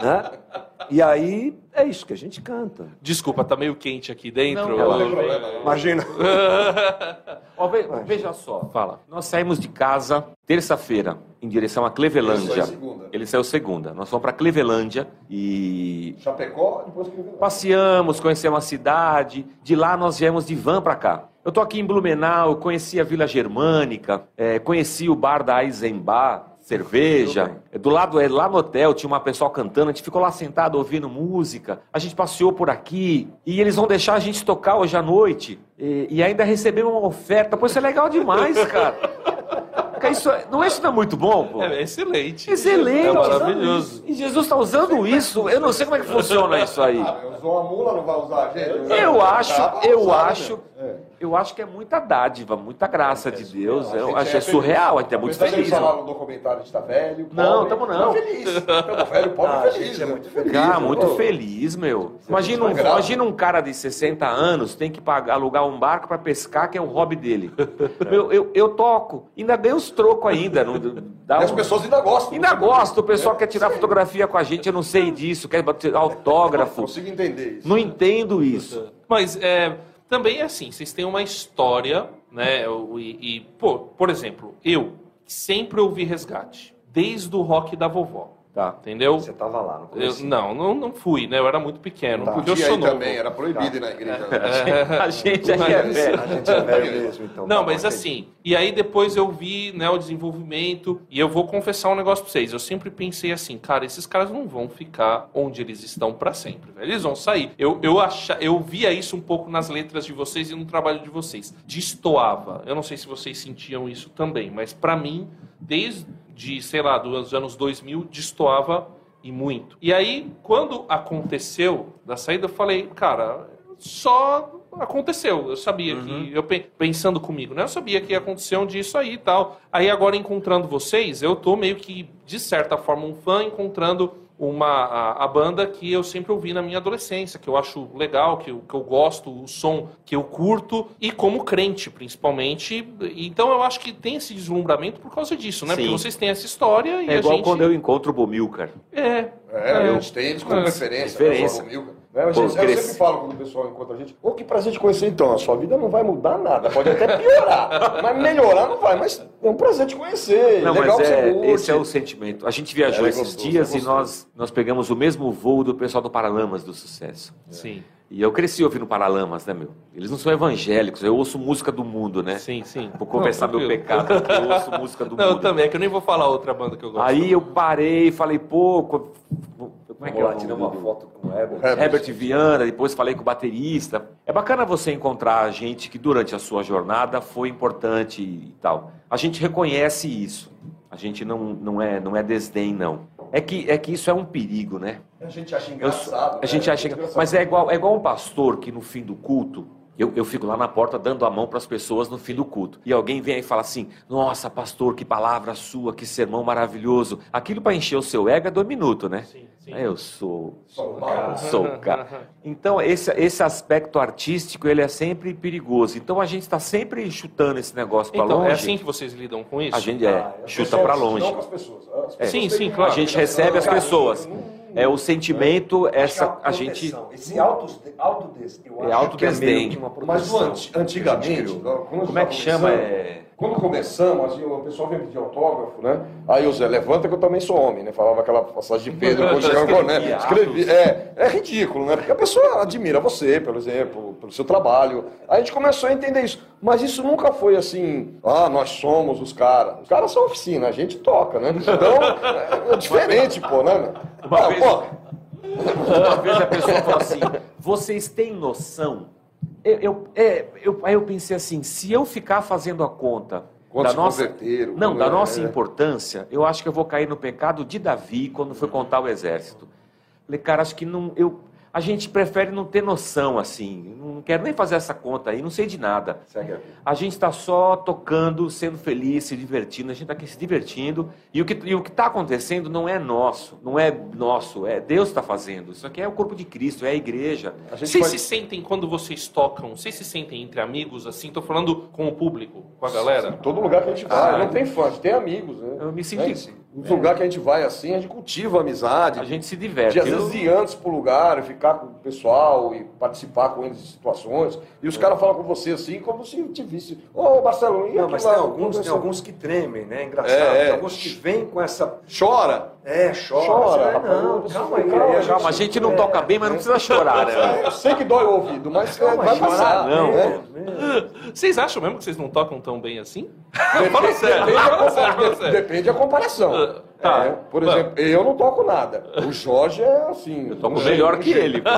B: Né? E aí, é isso que a gente canta.
A: Desculpa, tá meio quente aqui dentro.
D: Não,
C: Não não.
B: Imagina.
D: Ó, ve- veja só.
A: Fala.
D: Nós saímos de casa terça-feira em direção a Clevelândia.
C: Ele saiu segunda.
D: Ele saiu segunda. Nós fomos para Clevelândia e
C: Chapecó, depois ele
D: passeamos, conhecemos a cidade. De lá nós viemos de van para cá. Eu tô aqui em Blumenau, conheci a Vila Germânica, eh, conheci o bar da Eisenbar, cerveja. Do lado, é, lá no hotel, tinha uma pessoa cantando, a gente ficou lá sentado ouvindo música. A gente passeou por aqui e eles vão deixar a gente tocar hoje à noite. E, e ainda recebemos uma oferta. Pô, isso é legal demais, cara. Cara, Isso, é- não é isso não é muito bom, pô?
A: É excelente.
D: Excelente.
A: É maravilhoso.
D: E Jesus está usando isso. Eu não sei como é que funciona isso aí.
C: Ah, usou a mula, não vai usar a gente?
D: Eu acho,
C: Dá pra
D: eu
C: né,
D: acho,
C: meu?
D: Eu acho que é muita dádiva, muita graça de Deus.
C: A
D: Eu acho é
C: feliz.
D: surreal, a gente é muito feliz.
C: A gente
D: né?
C: falar no documentário, a gente tá velho,
D: Não,
C: pobre,
D: tamo não.
C: feliz. Tamo velho, pobre,
B: Ah, a
C: feliz.
B: gente é
C: né?
B: muito feliz.
D: Cara, muito
C: Ô,
D: feliz, meu. Imagina um,
C: muito
D: imagina um cara de 60 anos tem que pagar, alugar um barco para pescar, que é o hobby dele. Meu, eu, eu toco, ainda ganho os trocos ainda. Não, dá
C: E as
D: um-
C: pessoas ainda gostam.
D: Ainda gosto, o pessoal quer tirar fotografia com a gente, eu não sei disso, quer bater autógrafo.
C: Consigo entender isso.
D: Não entendo isso.
A: Mas é, também é assim, vocês têm uma história, né? E, e, pô, por exemplo, eu sempre ouvi resgate, desde o rock da vovó.
D: Tá.
A: Entendeu?
B: Você tava lá no
A: Eu-
B: começo.
A: não, não, não fui, né? Eu era muito pequeno.
C: Tá.
A: Porque eu
C: Podia
A: sou novo.
C: também, era proibido ir na igreja.
D: A gente é velho.
B: A gente é velho mesmo, então.
A: Não,
B: tá
A: mas
B: bom,
A: assim, e aí depois eu vi né, o desenvolvimento, e eu vou confessar um negócio pra vocês. Eu sempre pensei assim, cara, esses caras não vão ficar onde eles estão pra sempre, velho. Eles vão sair. Eu, eu, acha, eu via isso um pouco nas letras de vocês e no trabalho de vocês. Destoava. Eu não sei se vocês sentiam isso também, mas pra mim, desde, sei lá, dos anos 2000, destoava e muito. E aí, quando aconteceu da saída, eu falei, cara, só aconteceu. Eu sabia que, eu pe- pensando comigo, né? Eu sabia que ia acontecer um dia isso aí e tal. Aí agora encontrando vocês, eu tô meio que, de certa forma, um fã encontrando uma, a, a banda que eu sempre ouvi na minha adolescência, que eu acho legal, que eu, que eu gosto, o som que eu curto, e como crente, principalmente. Então eu acho que tem esse deslumbramento por causa disso, né?
D: Sim.
A: Porque vocês têm essa história e
D: É
A: a
D: igual
A: gente...
D: quando eu encontro o Bomilcar.
A: É,
C: É,
A: É.
C: gente tem eles como
A: É.
C: referência.
D: Referência.
C: Né, Milka. Né, a
D: Pô,
C: gente- eu sempre falo quando o pessoal encontra a gente, ô, que prazer te conhecer então, a sua vida não vai mudar nada, pode até piorar, mas melhorar não vai, mas é um prazer te conhecer,
D: Não,
C: legal
D: mas
C: que você
D: é,
C: curte.
D: esse é o sentimento. A gente viajou
C: É, é
D: esses
C: gostoso,
D: dias
C: é
D: e
C: gostoso.
D: nós, nós pegamos o mesmo voo do pessoal do Paralamas do Sucesso.
A: sim,
D: E eu cresci ouvindo Paralamas, né, meu? Eles não são evangélicos, eu ouço música do mundo, né?
A: sim, sim.
D: Vou confessar
A: Não,
D: meu pecado, eu ouço música do
A: Não, eu
D: mundo.
A: também, é que eu nem vou falar outra banda que eu gosto.
D: Aí eu parei e falei, pô, co- como é que é nome
B: tiramos uma foto com Herbert.
D: Herbert Viana, depois falei com o baterista. É bacana você encontrar gente que durante a sua jornada foi importante e tal. A gente reconhece isso. A gente não, não, é, não é desdém, não. É que, é que isso é um perigo, né?
C: A gente acha
D: Eu
C: engraçado.
D: a gente
C: né?
D: acha.
C: Engraçado.
D: Mas é igual, é igual um pastor que no fim do culto. Eu, eu fico lá na porta dando a mão para as pessoas no fim do culto. E alguém vem aí e fala assim: Nossa, pastor, que palavra sua, que sermão maravilhoso. Aquilo para encher o seu ego é dois minutos, né?
A: Sim, sim.
D: Aí Eu sou.
C: Sou o
D: cara, sou o cara. Então, esse, esse aspecto artístico, ele é sempre perigoso. Então, a gente está sempre chutando esse negócio para
A: Então,
D: longe.
A: é assim que vocês lidam com isso?
D: A gente é,
C: Ah, as
D: chuta para longe.
C: Não com as pessoas. As
D: É.
C: pessoas
A: Sim,
C: têm
A: sim,
C: uma
A: claro.
D: A gente recebe as
C: carinho,
D: pessoas. É o sentimento, essa a gente.
B: Esse auto- autodesdém.
D: É
B: acho
D: autodesdém.
B: que meio que uma
C: Mas
B: proteção
C: o anti- antigamente,
D: Como é que chama? É...
C: Quando começamos, assim, o pessoal vinha pedir autógrafo, né? Aí o Zé, levanta que eu também sou homem, né? Falava aquela passagem de Pedro quando chegava né?
D: Escrevia
C: Escrevi. É, é ridículo, né? Porque a pessoa admira você, por exemplo, pelo seu trabalho. Aí a gente começou a entender isso. Mas isso nunca foi assim, ah, nós somos os caras. Os caras são oficina, a gente toca, né? Então, é, é diferente, pô, né?
D: Uma
C: Ah,
D: vez-
C: pô,
D: Uma vez a pessoa falou assim: vocês têm noção? Eu, eu- é, eu- aí eu pensei assim: se eu ficar fazendo a conta
C: Quantos
D: da nossa, não, da
C: é,
D: nossa
C: é.
D: importância, eu acho que eu vou cair no pecado de Davi quando foi contar o exército. Falei, cara, acho que não. Eu, a gente prefere não ter noção assim. Não quero nem fazer essa conta aí, não sei de nada.
B: A
D: gente está só tocando, sendo feliz, se divertindo, a gente está aqui se divertindo. E o que e o está acontecendo não é nosso, não é nosso, é Deus está fazendo. Isso aqui é o corpo de Cristo, é a igreja.
C: A gente
A: Vocês
C: faz-
A: se sentem quando vocês tocam? Vocês se sentem entre amigos assim? Tô falando com o público, com a galera.
C: Todo lugar que a gente vai, não tem fã, a gente tem amigos, né?
D: Eu me sinto-
C: Né? Nos lugares que a gente vai assim, a gente cultiva a amizade.
D: A gente se
C: de
D: diverte.
C: às vezes ir antes pro lugar, e ficar com o pessoal e participar com eles de situações. E os caras falam com você assim, como se te visse. Ô, Marcelo, e
B: Não, mas
C: lá?
B: tem alguns, tem alguns que tremem, né? Engraçado.
C: É, é.
B: Tem alguns que vêm com essa.
C: Chora.
B: É, chora.
C: Chora, rapaz.
B: não,
C: Você
B: calma
C: não
B: aí.
C: calma, gente.
D: Calma, a gente não toca bem, mas não precisa chorar, né?
C: Eu sei que dói o ouvido, mas
B: Calma,
C: vai
B: chorar,
C: passar.
D: não.
C: né?
A: Vocês acham mesmo que vocês não tocam tão bem assim? Fala sério,
C: Depende,
A: fala sério, fala sério.
C: depende a comparação.
A: Tá.
C: É, por exemplo, eu não toco nada. O Jorge é assim.
D: Eu toco
C: um
D: melhor
C: jeito,
D: que
C: um
D: ele, pô.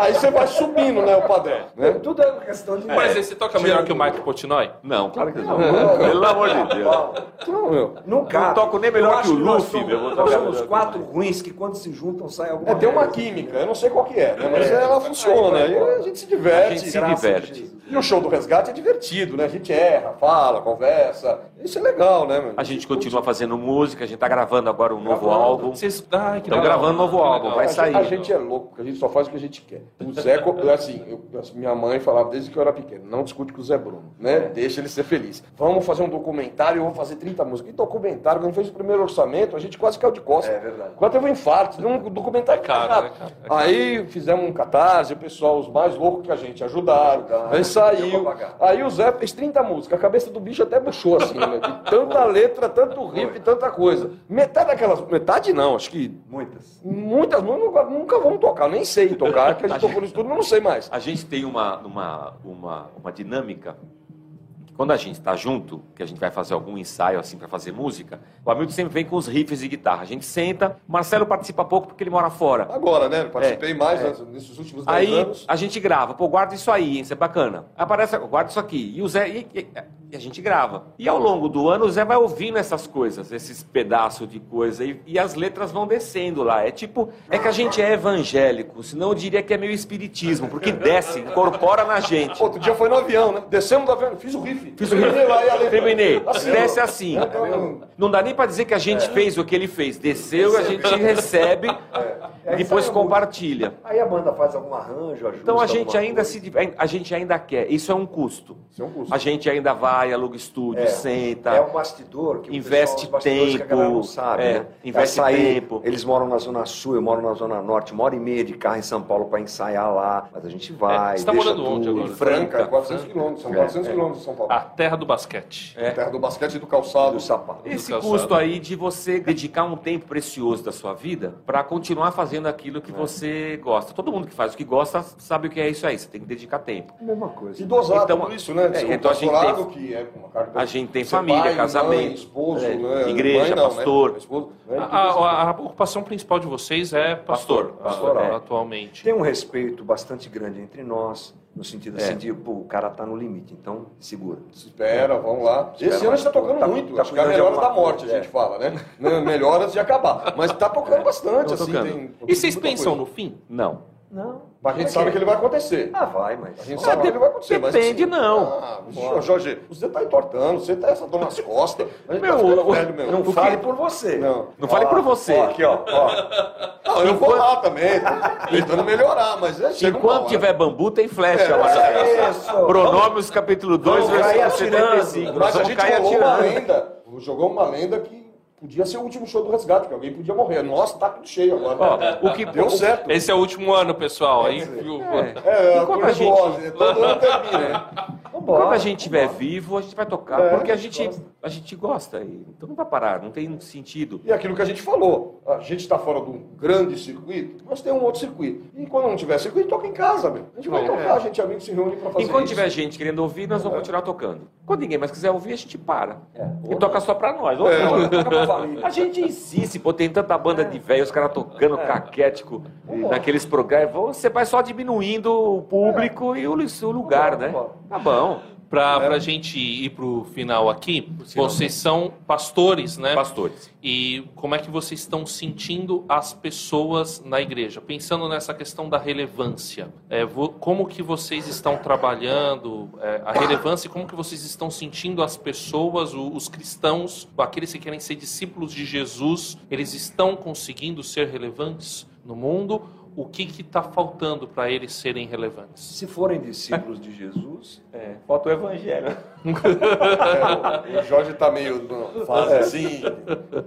C: Aí você vai subindo, né, o padrão. Né?
B: Tudo é uma questão de.
A: Mas você toca melhor que o Mike Portnoy?
D: Não, claro que não.
B: Não.
D: Pelo amor de Deus.
C: Não, meu.
B: Não cabe.
D: toco nem melhor que o
B: nós
D: Luffy,
B: somos-
D: meu, vou
B: Nós somos quatro ruins que quando se juntam sai alguma
C: É, tem uma
B: coisa.
C: química, eu não sei qual que é, né? Mas ela funciona, aí a gente se diverte.
D: A gente se diverte.
C: E o show do resgate é divertido, né? A gente erra, fala, conversa. Isso é legal, né, meu?
D: A gente continua fazendo música, a gente tá gravando agora um novo
C: Gravando.
D: álbum.
A: Vocês... Que
D: Estão gravando um novo álbum,
A: legal.
D: vai
C: a
D: sair.
C: Gente, a gente é louco, porque a gente só faz o que a gente quer. O Zé, assim, eu- assim, minha mãe falava desde que eu era pequeno, não discute com o Zé Bruno, né? Deixa ele ser feliz. Vamos fazer um documentário, eu vou fazer 30 músicas. E documentário, quando a gente fez o primeiro orçamento, a gente quase caiu de costas.
B: É verdade.
C: Quase teve um infarto, deu um documentário
A: caro,
C: caro.
A: né, cara? É caro.
C: Aí fizemos um catarse, o pessoal, os mais loucos que a gente ajudaram.
B: Ajudaram,
C: Aí saiu. Aí o Zé fez 30 músicas, a cabeça do bicho até puxou assim, né? De tanta letra, tanto riff, tanta coisa. Metade daquelas. Metade não, acho que
B: Muitas.
C: Muitas nunca, nunca vamos tocar, nem sei tocar, que a gente tocou no estúdio, não sei mais.
D: A gente tem uma, uma, uma, uma dinâmica quando a gente está junto, que a gente vai fazer algum ensaio assim para fazer música, o Hamilton sempre vem com os riffs de guitarra. A gente senta, o Marcelo participa pouco porque ele mora fora.
C: Agora, né? Participei mais né, nesses últimos 10
D: Aí
C: anos.
D: a gente grava, pô, guarda isso aí, hein, isso é bacana. Aparece, guarda isso aqui. E o Zé, e, e- e a gente grava. E ao longo do ano o Zé vai ouvindo essas coisas, esses pedaços de coisa, e, e as letras vão descendo lá. É tipo, é que a gente é evangélico, senão eu diria que é meio espiritismo, porque desce, incorpora na gente.
C: Outro dia foi no avião, né? Descemos do avião, fiz o riff.
D: Fiz o riff.
C: Terminei lá e a letra.
D: Terminei.
C: Assim,
D: Desce assim.
C: Então,
D: Não dá nem pra dizer que a gente fez o que ele fez. Desceu, a gente recebe
B: É,
D: e depois compartilha.
B: Aí a banda faz algum arranjo, ajuda.
D: Então a gente ainda
B: coisa.
D: se a gente ainda quer. Isso é um custo.
C: Isso é um custo.
D: A gente ainda vai, aluga estúdio,
B: É,
D: senta.
B: É um bastidor que
D: Investe
B: pessoal, que a
D: tempo,
B: sabe,
D: é,
B: né?
D: investe tempo.
B: Eles moram na Zona Sul, eu moro na Zona Norte, uma hora e meia de carro em São Paulo para ensaiar lá. Mas a gente vai.
A: É, você tá
B: deixa
A: morando onde
B: tudo.
A: agora?
C: Em Franca,
A: Franca.
C: 400 quilômetros, são
B: É,
C: 400
B: é.
C: quilômetros de São Paulo.
A: A terra do basquete.
C: Terra do basquete e do calçado.
B: do sapato.
D: Esse
A: calçado.
D: custo aí de você dedicar um tempo precioso da sua vida para continuar fazendo aquilo
B: É.
D: que você gosta. Todo mundo que faz o que gosta sabe o que é isso aí. Você tem que dedicar tempo.
B: Mesma coisa.
C: E dosar
D: Então,
C: tudo isso, né?
D: é, então a gente tem-
C: que é uma carga-
D: a gente tem família,
C: pai,
D: casamento,
C: mãe, esposo,
D: é,
C: né?
D: igreja,
C: Mãe não,
D: pastor.
C: Né? Esposo,
A: A,
C: né?
A: a- a- a ocupação principal de vocês é pastor,
D: Pastor,
B: pastoral.
A: a- atualmente.
B: Tem um respeito bastante grande entre nós, no sentido assim
D: É.
B: de, pô, o cara tá no limite, então segura.
C: Espera, vamos lá.
B: Espera
C: Esse ano a gente tá tocando
B: Tá-
C: muito.
B: tá
C: Acho que é a melhor da morte,
B: coisa,
C: a gente fala, né? Não, Melhor antes de acabar. Mas tá tocando bastante,
D: Tô
C: assim.
D: tocando.
C: Tem,
A: E vocês pensam
C: coisa.
A: no fim?
D: Não.
B: Não.
C: Mas a gente sabe que ele vai acontecer.
B: Ah, vai, mas.
C: A gente sabe que ele vai acontecer. mas
D: depende,
C: assim,
D: não.
C: Ah, Jorge, você tá entortando, você tá essa dor nas costas. A gente
D: Meu,
C: tá meu.
B: Não fale
C: que-
B: por você.
C: Não.
D: Não fale por você.
B: Ó, aqui, ó. ó.
C: Não, eu vou lá também. Tentando melhorar, mas é, chega
D: Enquanto
C: hora.
D: tiver bambu, tem flecha.
C: É,
D: Marcelo.
B: Isso.
D: Pronômios, capítulo 2,
B: Vamos cair
D: versículo
B: atirando.
D: 75. Nós
C: Mas a gente rolou uma
D: atirando.
C: lenda. Jogou uma lenda que podia ser o último show do resgate, que alguém podia morrer. Nossa, tá tudo cheio agora.
D: Ó, o que-
C: Deu certo.
A: Esse é o último ano, pessoal. Aí, viu?
C: É, a
D: gente-?
C: Todo ano termina, né?
B: Vambora,
D: Quando a gente estiver vivo, a gente vai tocar.
C: É,
D: porque a
C: gente gosta.
D: a gente gosta. Então não vai parar, não tem sentido.
C: E aquilo que a gente falou, a gente está fora de um grande circuito, mas tem um outro circuito. E quando não tiver circuito, toca em casa, meu. A gente vai
A: É.
C: tocar, a gente amigo se reúne para fazer
D: Enquanto
C: isso.
D: tiver gente querendo ouvir, nós vamos continuar tocando. Quando ninguém mais quiser ouvir, a gente para.
B: É.
D: E toca só pra nós. Ou
C: É.
D: não, pra família. A gente insiste, pô, tem tanta banda de velho, os caras tocando caquético naqueles programas. Você vai só diminuindo o público e o, o lugar, né? Tá bom.
A: Para
C: É.
A: a gente ir para o final aqui,
D: final,
A: vocês são pastores, né?
D: Pastores.
A: E como é que vocês estão sentindo as pessoas na igreja? Pensando nessa questão da relevância, é, como que vocês estão trabalhando é, a relevância e como que vocês estão sentindo as pessoas, os cristãos, aqueles que querem ser discípulos de Jesus, eles estão conseguindo ser relevantes no mundo? O que está faltando para eles serem relevantes?
B: Se forem discípulos de Jesus,
D: É, falta o evangelho.
C: É, o Jorge tá meio numa fase assim.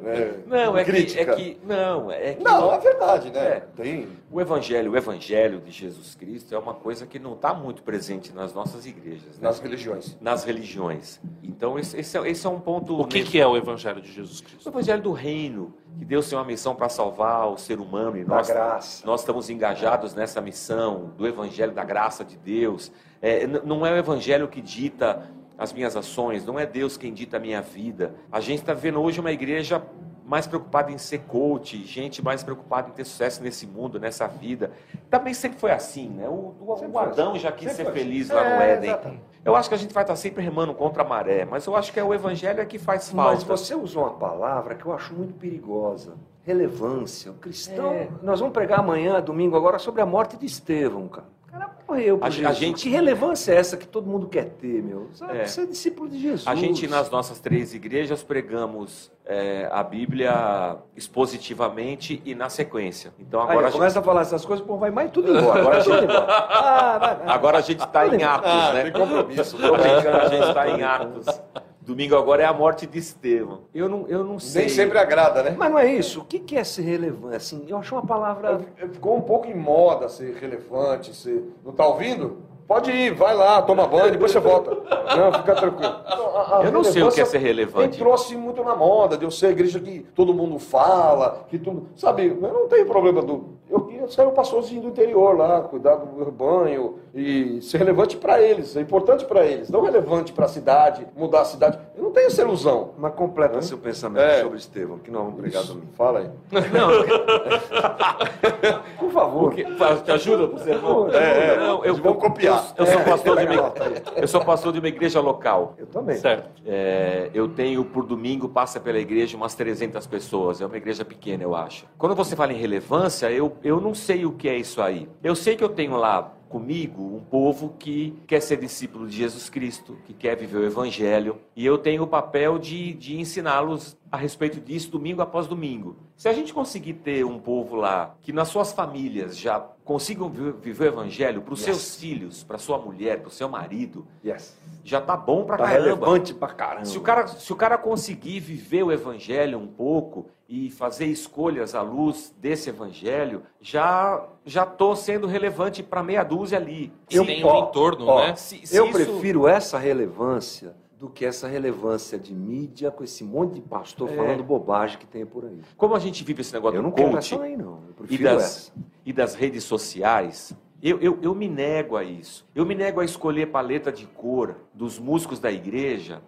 C: né,
D: Não, é que,
C: crítica.
D: é que. Não, é que.
C: Não, é verdade, né?
D: É.
C: Tem.
D: O evangelho, o evangelho de Jesus Cristo é uma coisa que não está muito presente nas nossas igrejas, né?
C: Nas religiões.
D: nas religiões. Então esse, esse é, esse é um ponto.
A: O que, que é o evangelho de Jesus
D: O
A: Cristo?
D: evangelho do reino, que Deus tem uma missão para salvar o ser humano e
B: da
D: nós,
B: graça.
D: nós estamos engajados nessa missão do evangelho da graça de Deus. É, não é o evangelho que dita as minhas ações, não é Deus quem dita a minha vida. A gente está vendo hoje uma igreja mais preocupada em ser coach, gente mais preocupada em ter sucesso nesse mundo, nessa vida. Também sempre foi assim, né? O, o- o
B: foi
D: Adão
B: assim.
D: já quis
B: Sempre
D: ser
B: foi assim.
D: feliz lá no
B: É,
D: Éden.
B: exatamente.
D: Eu acho que a gente vai estar sempre remando contra a maré, mas eu acho que é o evangelho é que faz falta.
B: Mas você usou uma palavra que eu acho muito perigosa. Relevância. O cristão.
D: É.
B: Nós vamos pregar amanhã, domingo, agora, sobre a morte de Estevão, cara. O cara morreu por
D: A- a
B: Jesus.
D: gente-
B: Que relevância é essa que todo mundo quer ter, meu? Sabe?
D: É.
B: Você é discípulo de Jesus.
D: A gente, nas nossas três igrejas, pregamos é, a Bíblia expositivamente e na sequência. Então
B: Aí,
D: agora, a, gente,
B: começa a falar essas coisas, pô, vai mais tudo embora. Agora a gente. Ah, vai, vai.
D: agora a gente está em Atos,
C: Ah,
D: né?
C: tem compromisso.
D: Tô brincando, a gente está em Atos. Domingo agora é a morte de Estevão. Eu não, eu não sei.
C: Nem sempre agrada, né?
B: Mas não é isso. O que que é ser relevante? Assim, eu acho uma palavra.
C: Ficou um pouco em moda ser relevante, ser. Não tá ouvindo? Pode ir, vai lá, toma banho, depois você volta. Não, fica tranquilo. Então, a- a
D: Eu não sei o que é ser relevante.
C: Entrou assim muito na moda, de eu ser a igreja que todo mundo fala, que tudo. Sabe, eu não tenho problema do. Eu queria ser um pastorzinho do interior lá, cuidar do rebanho e ser relevante para eles, é importante para eles, não relevante para a cidade, mudar a cidade. Eu não tenho essa ilusão.
B: Mas completa seu pensamento
C: É.
B: sobre Estevão, que nós vamos pregar
C: Isso.
B: domingo.
C: Fala aí.
B: Por favor.
D: Porque- Te ajuda você, irmão?
C: É, é,
D: Não, eu,
C: vamos copiar.
D: Eu, eu sou
B: É,
D: pastor de uma, eu sou pastor de uma igreja local.
B: Eu também.
A: Certo.
D: É, eu tenho por domingo, passa pela igreja umas 300 pessoas. É uma igreja pequena, eu acho. Quando você fala em relevância, eu, eu não sei o que é isso aí. Eu sei que eu tenho lá comigo um povo que quer ser discípulo de Jesus Cristo, que quer viver o Evangelho, e eu tenho o papel de, de ensiná-los a respeito disso domingo após domingo. Se a gente conseguir ter um povo lá que nas suas famílias já consigam vi- viver o Evangelho para os seus filhos, para sua mulher, para o seu marido,
B: Yes.
D: já tá bom pra
B: Tá
D: caramba.
B: relevante pra caramba.
D: Se o, cara, se o cara conseguir viver o evangelho um pouco e fazer escolhas à luz desse evangelho, já já tô sendo relevante para meia dúzia ali.
A: Eu- tem um entorno,
B: ó,
A: né?
D: se- se
B: eu
D: isso-
B: prefiro essa relevância do que essa relevância de mídia com esse monte de pastor
D: É.
B: falando bobagem que tem por aí.
D: Como a gente vive esse negócio
B: Eu
D: do
B: não
D: coach
B: essa aí, não. Eu
D: e
B: prefiro
D: das,
B: essa.
D: e das redes sociais, eu, eu, eu me nego a isso. Eu me nego a escolher paleta de cor dos músicos da igreja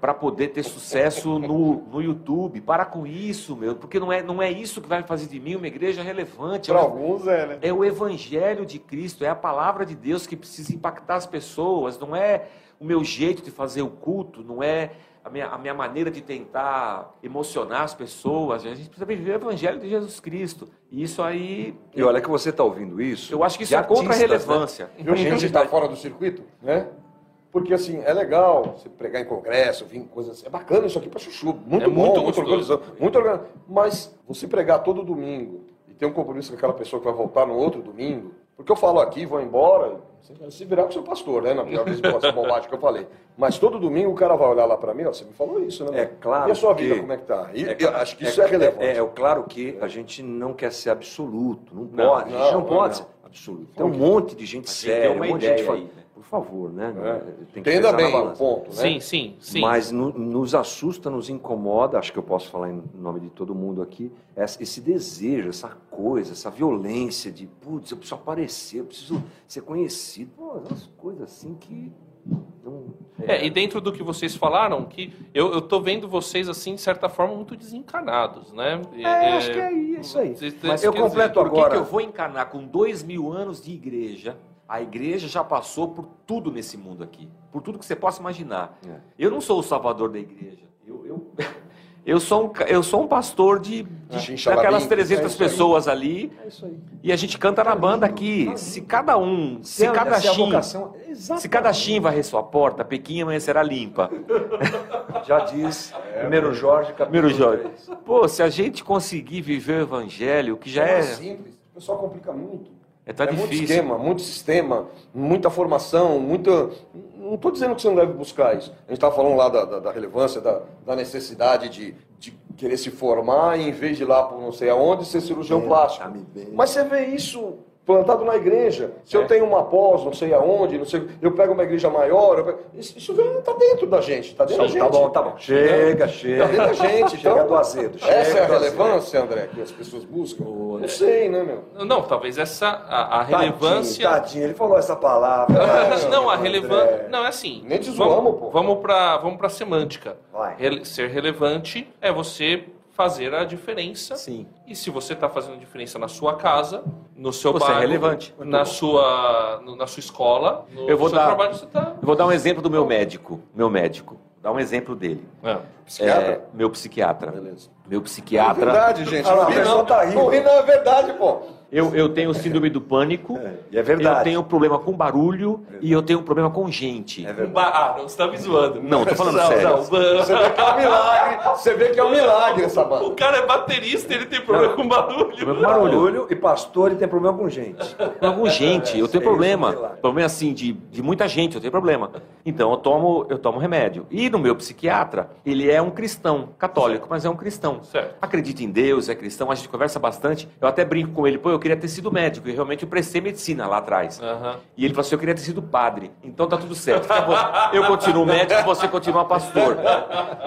D: para poder ter sucesso no, no YouTube. Para com isso, meu, porque não é, não é isso que vai fazer de mim uma igreja relevante.
C: Para
D: É o-
C: alguns é, né?
D: É o evangelho de Cristo, é a palavra de Deus que precisa impactar as pessoas, não é o meu jeito de fazer o culto, não é a minha, a minha maneira de tentar emocionar as pessoas. A gente precisa viver o evangelho de Jesus Cristo. E isso aí,
B: E olha que você está ouvindo isso.
D: eu acho que isso é contra a
B: né?
D: relevância.
C: Viu gente está fora do circuito, né? Porque assim, é legal você pregar em congresso, vir coisas assim. É bacana isso aqui para chuchu. Muito
A: É
C: bom,
A: muito
C: muito, organizado. Muito organizado. Mas você pregar todo domingo e ter um compromisso com aquela pessoa que vai voltar no outro domingo, porque eu falo aqui, vou embora, você vai se virar com o seu pastor, né? Na pior vez essa bobagem que eu falei. Mas todo domingo o cara vai olhar lá para mim, ó, você me falou isso, né?
B: É claro
C: E a sua
B: que-
C: vida, como é que tá? E,
B: É
C: eu
B: claro-
C: acho que isso é, relevante.
B: É, é claro que a gente não quer ser absoluto, não
D: Não,
B: pode, a gente não
C: não,
B: pode
C: não.
B: ser absoluto. Tem um monte de gente séria,
D: tem uma
B: um monte de gente fala-
D: aí, né?
B: Por favor, né?
C: É.
B: Tem que
C: Entenda bem o
B: balança.
C: ponto, né?
A: Sim, sim, sim.
B: Mas no- nos assusta, nos incomoda, acho que eu posso falar em nome de todo mundo aqui, essa- esse desejo, essa coisa, essa violência de, putz, eu preciso aparecer, eu preciso ser conhecido. Pô, umas coisas assim que. Não,
A: É, e dentro do que vocês falaram, que eu, eu tô vendo vocês, assim, de certa forma, muito desencanados, né?
B: É, acho que é isso aí.
A: vocês-
B: Mas eu
A: dizer,
B: completo
D: Por que,
B: agora.
D: que eu vou encanar com dois mil anos de igreja A igreja já passou por tudo nesse mundo aqui, por tudo que você possa imaginar.
B: É.
D: Eu não sou o salvador da igreja. Eu, eu, eu, sou, um, eu sou um pastor de, de daquelas
C: é
D: 300
C: isso aí.
D: pessoas ali
B: É isso aí.
D: e a gente canta na banda aqui. Se cada um, se cada chim,
B: vocação-
D: se cada chim varrer sua porta, Pequim amanhã será limpa.
B: Já diz primeiro Jorge, capítulo
D: Primeiro Jorge. Pô, se a gente conseguir viver o evangelho, que já
C: É
D: é,
C: simples. O pessoal complica muito.
D: É tá
C: é muito
D: difícil.
C: esquema, muito sistema, muita formação, muita. Não estou dizendo que você não deve buscar isso. A gente estava falando lá da, da- da relevância, da, da necessidade de, de querer se formar e, em vez de ir lá por não sei aonde, ser cirurgião
B: É,
C: plástico.
B: tá.
C: Mas você vê isso plantado na igreja. Se
D: É.
C: eu tenho uma pós, não sei aonde, não sei, eu pego uma igreja maior, eu pego- isso, isso vem, tá dentro da gente, tá dentro da gente.
B: Tá bom, tá bom. Chega, chega.
C: Tá dentro da gente.
B: Chega
C: então,
B: do azedo.
C: Essa é
B: chega
C: a
B: do azedo.
C: relevância, André, que as pessoas buscam? Não sei, né, meu?
A: Não, talvez essa a, a relevância.
B: Tadinho, tadinho, ele falou essa palavra.
A: não, a relevância. Não, é assim.
C: Nem te
A: vamos,
C: zoamos, pô.
A: Vamos pra, vamos pra semântica.
B: Vai.
A: Ser relevante é você fazer a diferença.
D: Sim.
A: E se você está fazendo diferença na sua casa, no seu
D: Você é
A: bairro,
D: relevante.
A: na sua, no- na sua escola, no
D: Eu vou
A: seu
D: dar-
A: trabalho, você tá.
D: Eu vou dar um exemplo do meu médico. Meu médico. Dar um exemplo dele.
C: Psiquiatra?
D: É, meu psiquiatra.
C: Beleza.
D: Meu
C: É
D: psiquiatra.
C: verdade, gente.
B: Ah,
C: não não.
B: tá rindo.
C: Não ri não, é verdade, pô.
D: Eu, eu tenho síndrome do pânico.
B: E é verdade.
D: Eu tenho problema com barulho e eu tenho problema com gente.
B: É
A: Um
B: verdade.
A: Ah, não, você tá me zoando.
D: Não, tô falando
A: Não,
D: sério.
A: não,
C: Você vê que é um milagre. Você vê que é um milagre essa
A: O
C: banda.
A: cara é baterista, ele tem problema com barulho.
D: Problema com barulho.
B: Barulho e pastor e tem problema com gente.
D: Problema com gente. Eu tenho
B: Isso,
D: problema.
B: sei lá.
D: Problema assim de, de muita gente, eu tenho problema. Então eu tomo, eu tomo remédio. E no meu psiquiatra, ele é um cristão, católico, mas é um cristão.
A: Certo.
D: Acredita em Deus, é cristão, a gente conversa bastante. Eu até brinco com ele, pô, eu queria ter sido médico, e realmente eu prestei medicina lá atrás.
A: Aham.
D: E ele falou assim: eu queria ter sido padre. Então tá tudo certo. Bom. Eu continuo médico, você continua pastor.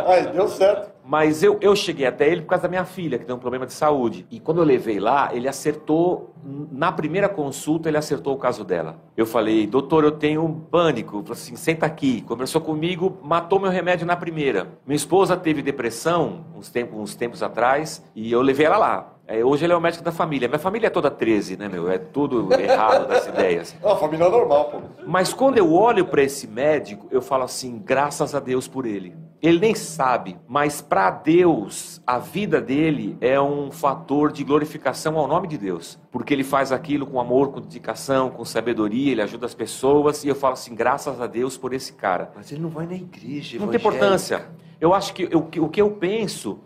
C: Ai, deu certo.
D: Mas eu, eu cheguei até ele por causa da minha filha, que tem um problema de saúde. E quando eu levei lá, ele acertou, na primeira consulta, ele acertou o caso dela. Eu falei, doutor, eu tenho um pânico. Ele falou assim, senta aqui. Conversou comigo, matou meu remédio na primeira. Minha esposa teve depressão uns tempos, uns tempos atrás, e eu levei ela lá. É, hoje ele é o médico da família. Minha família é toda 13, né, meu? É tudo errado das ideias.
C: Ah, família normal, pô.
D: Mas quando eu olho para esse médico, eu falo assim: graças a Deus por ele. Ele nem sabe, mas para Deus, a vida dele é um fator de glorificação ao nome de Deus. Porque ele faz aquilo com amor, com dedicação, com sabedoria, ele ajuda as pessoas. E eu falo assim: graças a Deus por esse cara.
B: Mas ele não vai na igreja.
D: Não tem
B: evangélica.
D: importância. Eu acho que eu- o que eu penso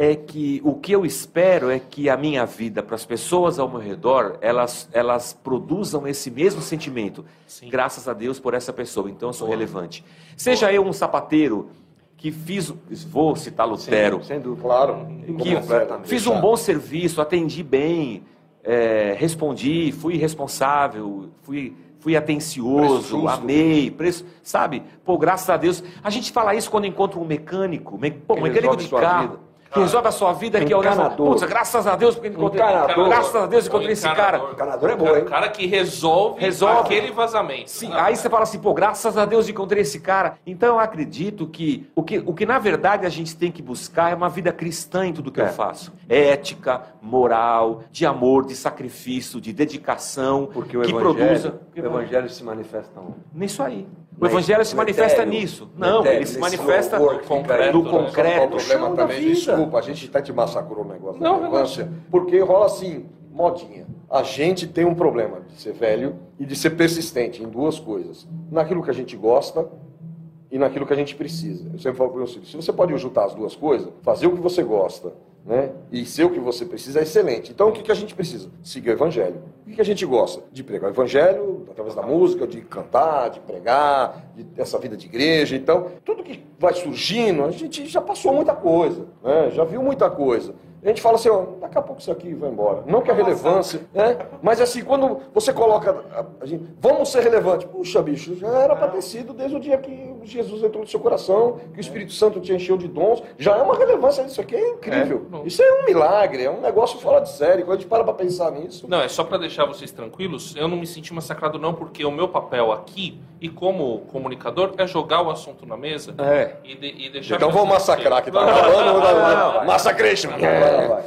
D: é que o que eu espero é que a minha vida, para as pessoas ao meu redor, elas, elas produzam esse mesmo sentimento.
A: Sim.
D: Graças a Deus por essa pessoa. Então eu sou relevante. Seja eu um sapateiro que fiz, vou citar Lutero,
B: dúvida.
C: Claro.
D: que fiz um bom serviço, atendi bem, é, respondi, fui responsável, fui, fui atencioso, amei, preço, sabe? Pô, graças a Deus. A gente fala isso quando encontra um mecânico, me, pô, mecânico de carro.
B: vida.
D: Que resolve a sua vida, falar,
B: Encanador.
D: putz, graças a Deus porque encontrei,
B: Encanador.
D: graças a Deus encontrei esse cara.
B: Encanador é bom, hein?
A: O cara que resolve,
D: Resolve.
A: aquele vazamento.
D: Sim, aí você fala assim, pô, graças a Deus encontrei esse cara. Então eu acredito que o que, o que na verdade a gente tem que buscar é uma vida cristã em tudo que
B: É.
D: eu faço. Ética, moral, de amor, de sacrifício, de dedicação,
B: Porque o
D: que
B: evangelho,
D: produza.
B: o evangelho se manifesta onde?
D: Nisso aí. O evangelho se
B: no
D: manifesta
B: etéreo,
D: nisso.
B: no
D: Não,
B: etéreo,
D: ele se manifesta
B: work
A: concreto,
D: no
A: né?
C: O
D: concreto.
C: problema
B: chão da
C: também?
B: vida.
C: Desculpa, a gente até te massacrou o negócio
A: Não,
C: da relevância. Porque rola assim, modinha. A gente tem um problema de ser velho e de ser persistente em duas coisas. Naquilo que a gente gosta e naquilo que a gente precisa. Eu sempre falo para meus filhos, se você pode juntar as duas coisas, fazer o que você gosta, né? E ser o que você precisa é excelente. Então o que, que a gente precisa? Seguir o evangelho. O que, que a gente gosta? De pregar o evangelho através da música, de cantar, de pregar, de essa vida de igreja. Então, tudo que vai surgindo, a gente já passou muita coisa, né? Já viu muita coisa. A gente fala assim, ó, daqui a pouco isso aqui vai embora. Não que a relevância, né? Mas assim, quando você coloca, a, a gente, vamos ser relevante. Puxa, bicho, já era para ter sido desde o dia que Jesus entrou no seu coração, que o Espírito Santo te encheu de dons. Já é uma relevância disso aqui, é incrível.
A: É.
C: Isso é um milagre, é um negócio fora de série. Quando a gente para para pensar nisso,
A: Não, é só pra deixar vocês tranquilos. Eu não me senti massacrado não, porque o meu papel aqui e como comunicador é jogar o assunto na mesa
D: É.
A: e, de- e deixar.
C: então vamos massacrar, que tá
A: Não,
C: acabando.
B: não, não.
C: Massacration.
B: Agora vai.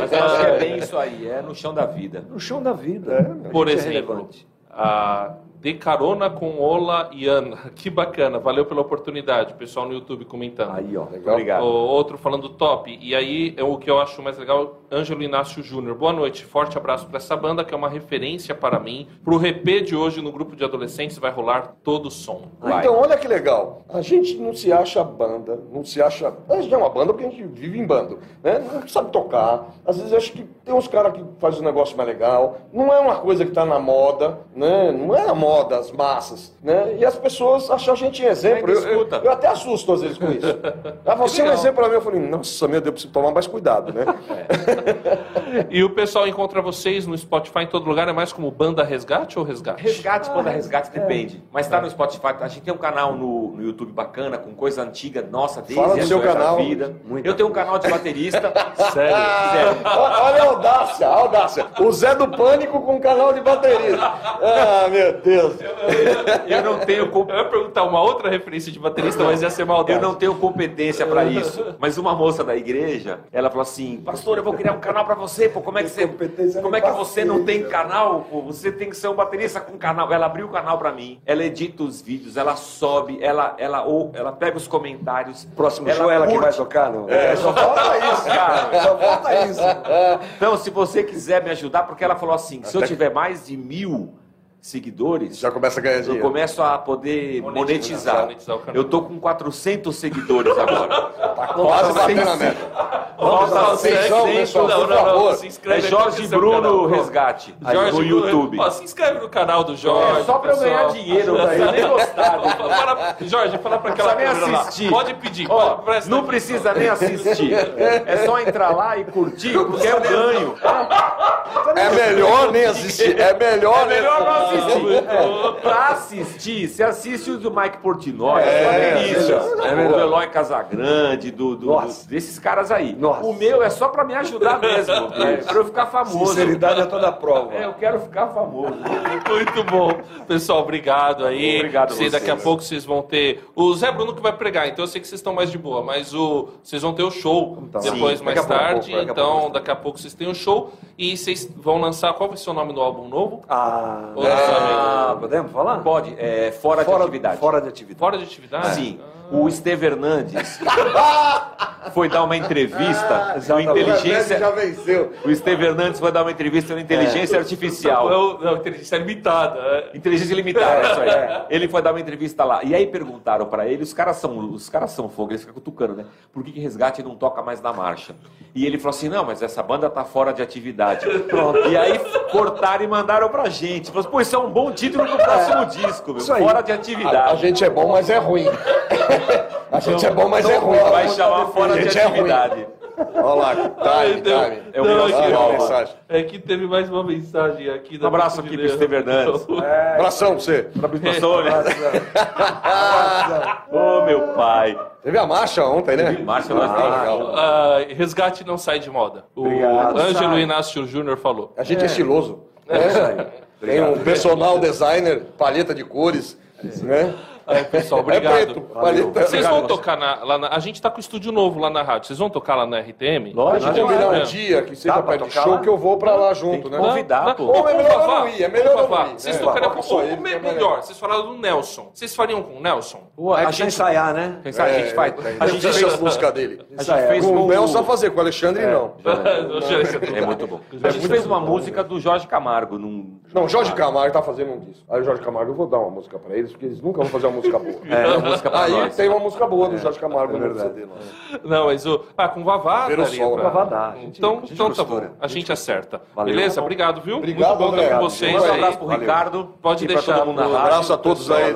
D: Mas eu acho que é bem isso aí, é no chão da vida.
B: No chão da vida.
C: É,
A: Por
B: é
A: exemplo, a De Carona com Ola e Ana. Que bacana, valeu pela oportunidade. Pessoal no YouTube comentando.
B: Aí, ó.
C: Legal.
D: Obrigado.
A: O outro falando top. E aí, é o que eu acho mais legal, Ângelo Inácio Júnior. Boa noite, forte abraço para essa banda que é uma referência para mim. Pro RP de hoje no grupo de adolescentes vai rolar todo o som.
D: Vai.
C: Então, olha que legal. A gente não se acha banda, não se acha. A gente é uma banda porque a gente vive em bando, né? Não sabe tocar. Às vezes acho que tem uns caras que fazem um negócio mais legal. Não é uma coisa que tá na moda, né? Não é a moda, as massas, né? E as pessoas acham a gente em exemplo. Eu, eu, eu até assusto às vezes com isso. Ah, você é um exemplo pra mim. Eu falei, nossa, meu Deus, preciso tomar mais cuidado, né?
A: E o pessoal encontra vocês no Spotify em todo lugar, é mais como Banda Resgate ou Resgate?
D: Resgate, quando é resgate, depende. Mas tá no Spotify. A gente tem um canal no, no YouTube bacana, com coisa antiga, nossa, desde
C: Fala do
D: a
C: seu canal.
D: vida.
B: Muita
D: Eu tenho um canal de baterista.
A: Sério?
D: Sério.
C: Olha a audácia, a audácia. O Zé do Pânico com canal de bateria. Ah, meu Deus.
D: Eu não tenho
A: Eu ia perguntar uma outra referência de baterista, mas ia ser maldade.
D: Eu não tenho competência pra isso. Mas uma moça da igreja, ela falou assim: Pastor, eu vou criar um canal pra você. Pô, como é que você, como é que você não tem canal? Pô, você tem que ser um baterista com canal. Ela abriu o canal pra mim. Ela edita os vídeos, ela sobe, ela, ela, ou, ela pega os comentários.
B: Próximo show é ela que
D: curte.
B: vai tocar, não?
C: É, só falta isso, cara.
B: Só falta isso.
D: Então, se você quiser me ajudar, porque ela falou assim: se eu tiver mais de mil seguidores,
C: Já começa a ganhar
D: eu
C: dinheiro.
D: começo a poder
A: Monetizar,
D: monetizar.
A: monetizar.
D: Eu tô com 400 seguidores agora.
C: Tá quase batendo a meta.
D: Falta
C: Atenção,
D: 600.
C: pessoal,
A: Não, não, não, se
D: É
A: inscreve
D: Jorge Bruno. Resgate,
A: Jorge
D: no YouTube.
A: Ó, se inscreve no canal do Jorge.
D: É só pra eu ganhar dinheiro, não precisa nem gostar.
A: Fala- Jorge, fala pra aquela
D: nem
A: câmera lá. Pode pedir.
D: Ó,
A: pode-
D: não
A: atenção.
D: precisa nem assistir. É só entrar lá e curtir, porque eu ganho.
C: É melhor nem assistir. É melhor,
D: É melhor
C: nem
D: não assistir. É. Pra assistir, você assiste o do Mike Portnoy,
C: É,
D: é, delícia.
C: é
D: do Eloy Casagrande, do, do- do- desses caras aí.
B: Nossa.
D: O meu é só pra me ajudar mesmo, é, pra eu ficar famoso.
B: Sinceridade é toda a prova.
D: É, eu quero ficar famoso.
A: Muito bom. Pessoal, obrigado aí.
D: Obrigado
A: sei, daqui a pouco vocês vão ter. O Zé Bruno que vai pregar, então eu sei que vocês estão mais de boa, mas o vocês vão ter o show
B: Então,
A: depois,
B: sim,
A: mais
B: pouco,
A: tarde.
B: a
A: então,
B: pouco.
A: daqui a pouco vocês têm o show. E vocês vão lançar. Qual vai ser o nome do álbum novo?
B: Ah,
A: Ou
B: é,
A: sabe?
B: podemos falar?
D: Pode, é, fora, de atividade.
B: Fora de atividade.
A: Fora de atividade?
D: Sim. O Esteve Hernandes foi dar uma entrevista no
B: exatamente.
C: O
D: Inteligência.
C: já venceu.
D: O Esteve Hernandes foi dar uma entrevista no Inteligência Artificial.
A: Não, não, inteligência limitada. é.
D: Inteligência limitada, isso aí.
B: É.
D: Ele foi dar uma entrevista lá. E aí perguntaram pra ele, os caras são, os caras são fogo, eles ficam cutucando, né? Por que, que Resgate não toca mais na marcha? E ele falou assim: não, mas essa banda tá fora de atividade. Pronto. E aí cortaram e mandaram pra gente. Falou assim, pô, isso é um bom título pro próximo disco, meu.
B: Isso aí.
D: Fora de
C: A,
D: atividade.
C: a gente é bom, mas é ruim. A gente é bom, mas é ruim.
D: Vai chamar fora
C: A
D: de
C: gente é ruim.
D: atividade.
C: Olha lá, time.
D: É o
A: Não,
D: meu
A: aqui,
C: Ah,
A: ó,
C: mensagem.
A: É que teve mais uma mensagem aqui. da
D: Um abraço aqui pro Esteve Hernandes.
C: Abração pra você.
D: Pra. Ô, meu pai.
C: Teve a marcha ontem, né?
D: Márcio, nós
C: Ah,
D: temos.
C: legal.
A: Ah, resgate não sai de moda. O
B: Obrigado.
A: Ângelo
B: Sai.
A: Inácio Júnior falou.
C: A gente é, estiloso.
B: É isso aí.
C: Tem um personal designer, paleta de cores, né?
A: Aí, pessoal, obrigado.
C: É preto, paleta.
A: Vocês vão tocar na, lá na. A gente tá com estúdio novo lá na rádio. Vocês vão tocar lá na RTM?
C: A
D: Lógico.
C: gente combinar um
A: É.
C: dia que seja
B: Dá
C: pra de
B: tocar
C: show
B: lá?
C: que eu vou pra lá junto, né?
D: que convidar, pô.
C: Ou é melhor
A: Vavá,
C: não ir, é melhor não ir.
A: Vocês
C: É,
A: tocariam
C: toca
A: com
C: só
A: o
C: ele, que é mais
A: melhor. Vocês falaram do Nelson. Vocês fariam com o Nelson?
B: A
D: a
B: gente ensaiar, né?
D: a gente faz. A gente
C: Deixa
D: fez,
C: as músicas dele.
D: a gente fez
C: Com
D: com
C: o Nelson a fazer, com o Alexandre não.
D: É muito bom. A gente fez uma música do Jorge Camargo num.
C: Não, Jorge Camargo tá fazendo um disco. Aí o Jorge Camargo, eu vou dar uma música pra eles, porque eles nunca vão fazer uma música boa.
D: É, uma música
C: Aí
D: nós.
C: tem uma música boa do Jorge Camargo
B: é
C: no. CD. lá.
A: Não, mas o. Ah, com o Vavá.
C: Ver o
A: daria
C: sol,
A: pra-
C: né?
B: Vavá dá,
A: Então,
B: a gente
A: então tá bom. A gente acerta.
B: Valeu.
A: Beleza? Obrigado, viu?
C: Obrigado,
A: Muito bom
C: André.
A: estar com vocês.
D: Um abraço pro
B: Valeu.
D: Ricardo.
A: Pode
D: e
A: deixar
C: Um abraço a todos aí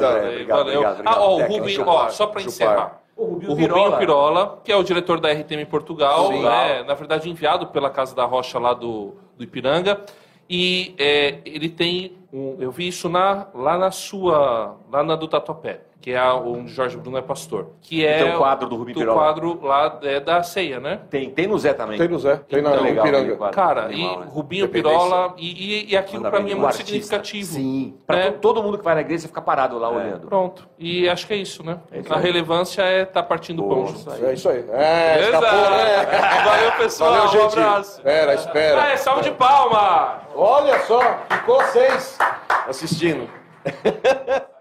A: valeu. Ah, ó, o Rubinho, ó, só pra encerrar.
D: O Rubinho
A: O Rubinho
D: Pirola.
A: Pirola, que é o diretor da RTM Portugal, né? na verdade enviado pela Casa da Rocha lá do, do Ipiranga. E é, ele tem, um, eu vi isso na, lá na sua, lá na do Tatuapé, que é a- onde Jorge Bruno é pastor. Que é
D: tem um quadro do Rubinho
A: do
D: Pirola.
A: quadro lá é, da ceia, né?
D: Tem, tem no Zé também.
C: Tem no Zé, tem na
A: Então,
C: no
D: legal,
C: Ipiranga.
D: aquele quadro.
A: Cara,
B: Animal,
A: e
B: né?
A: Rubinho
C: Independência.
A: Pirola, e, e, e aquilo
B: bem,
A: mim é
B: um
A: muito
B: artista.
A: significativo.
D: Sim. Pra
A: né?
D: to- todo mundo que vai na igreja fica parado lá olhando.
A: Pronto. E acho que é isso, né?
D: isso
A: a
D: aí.
A: relevância é estar partindo o pão
B: Boa,
A: junto.
C: É isso aí. É,
A: Beleza?
C: escapou, né?
A: Valeu, pessoal.
C: Valeu,
A: um
C: gente.
A: abraço.
C: Espera, espera.
A: Ah, é salve de palma!
C: Olha só, ficou seis. Assistindo.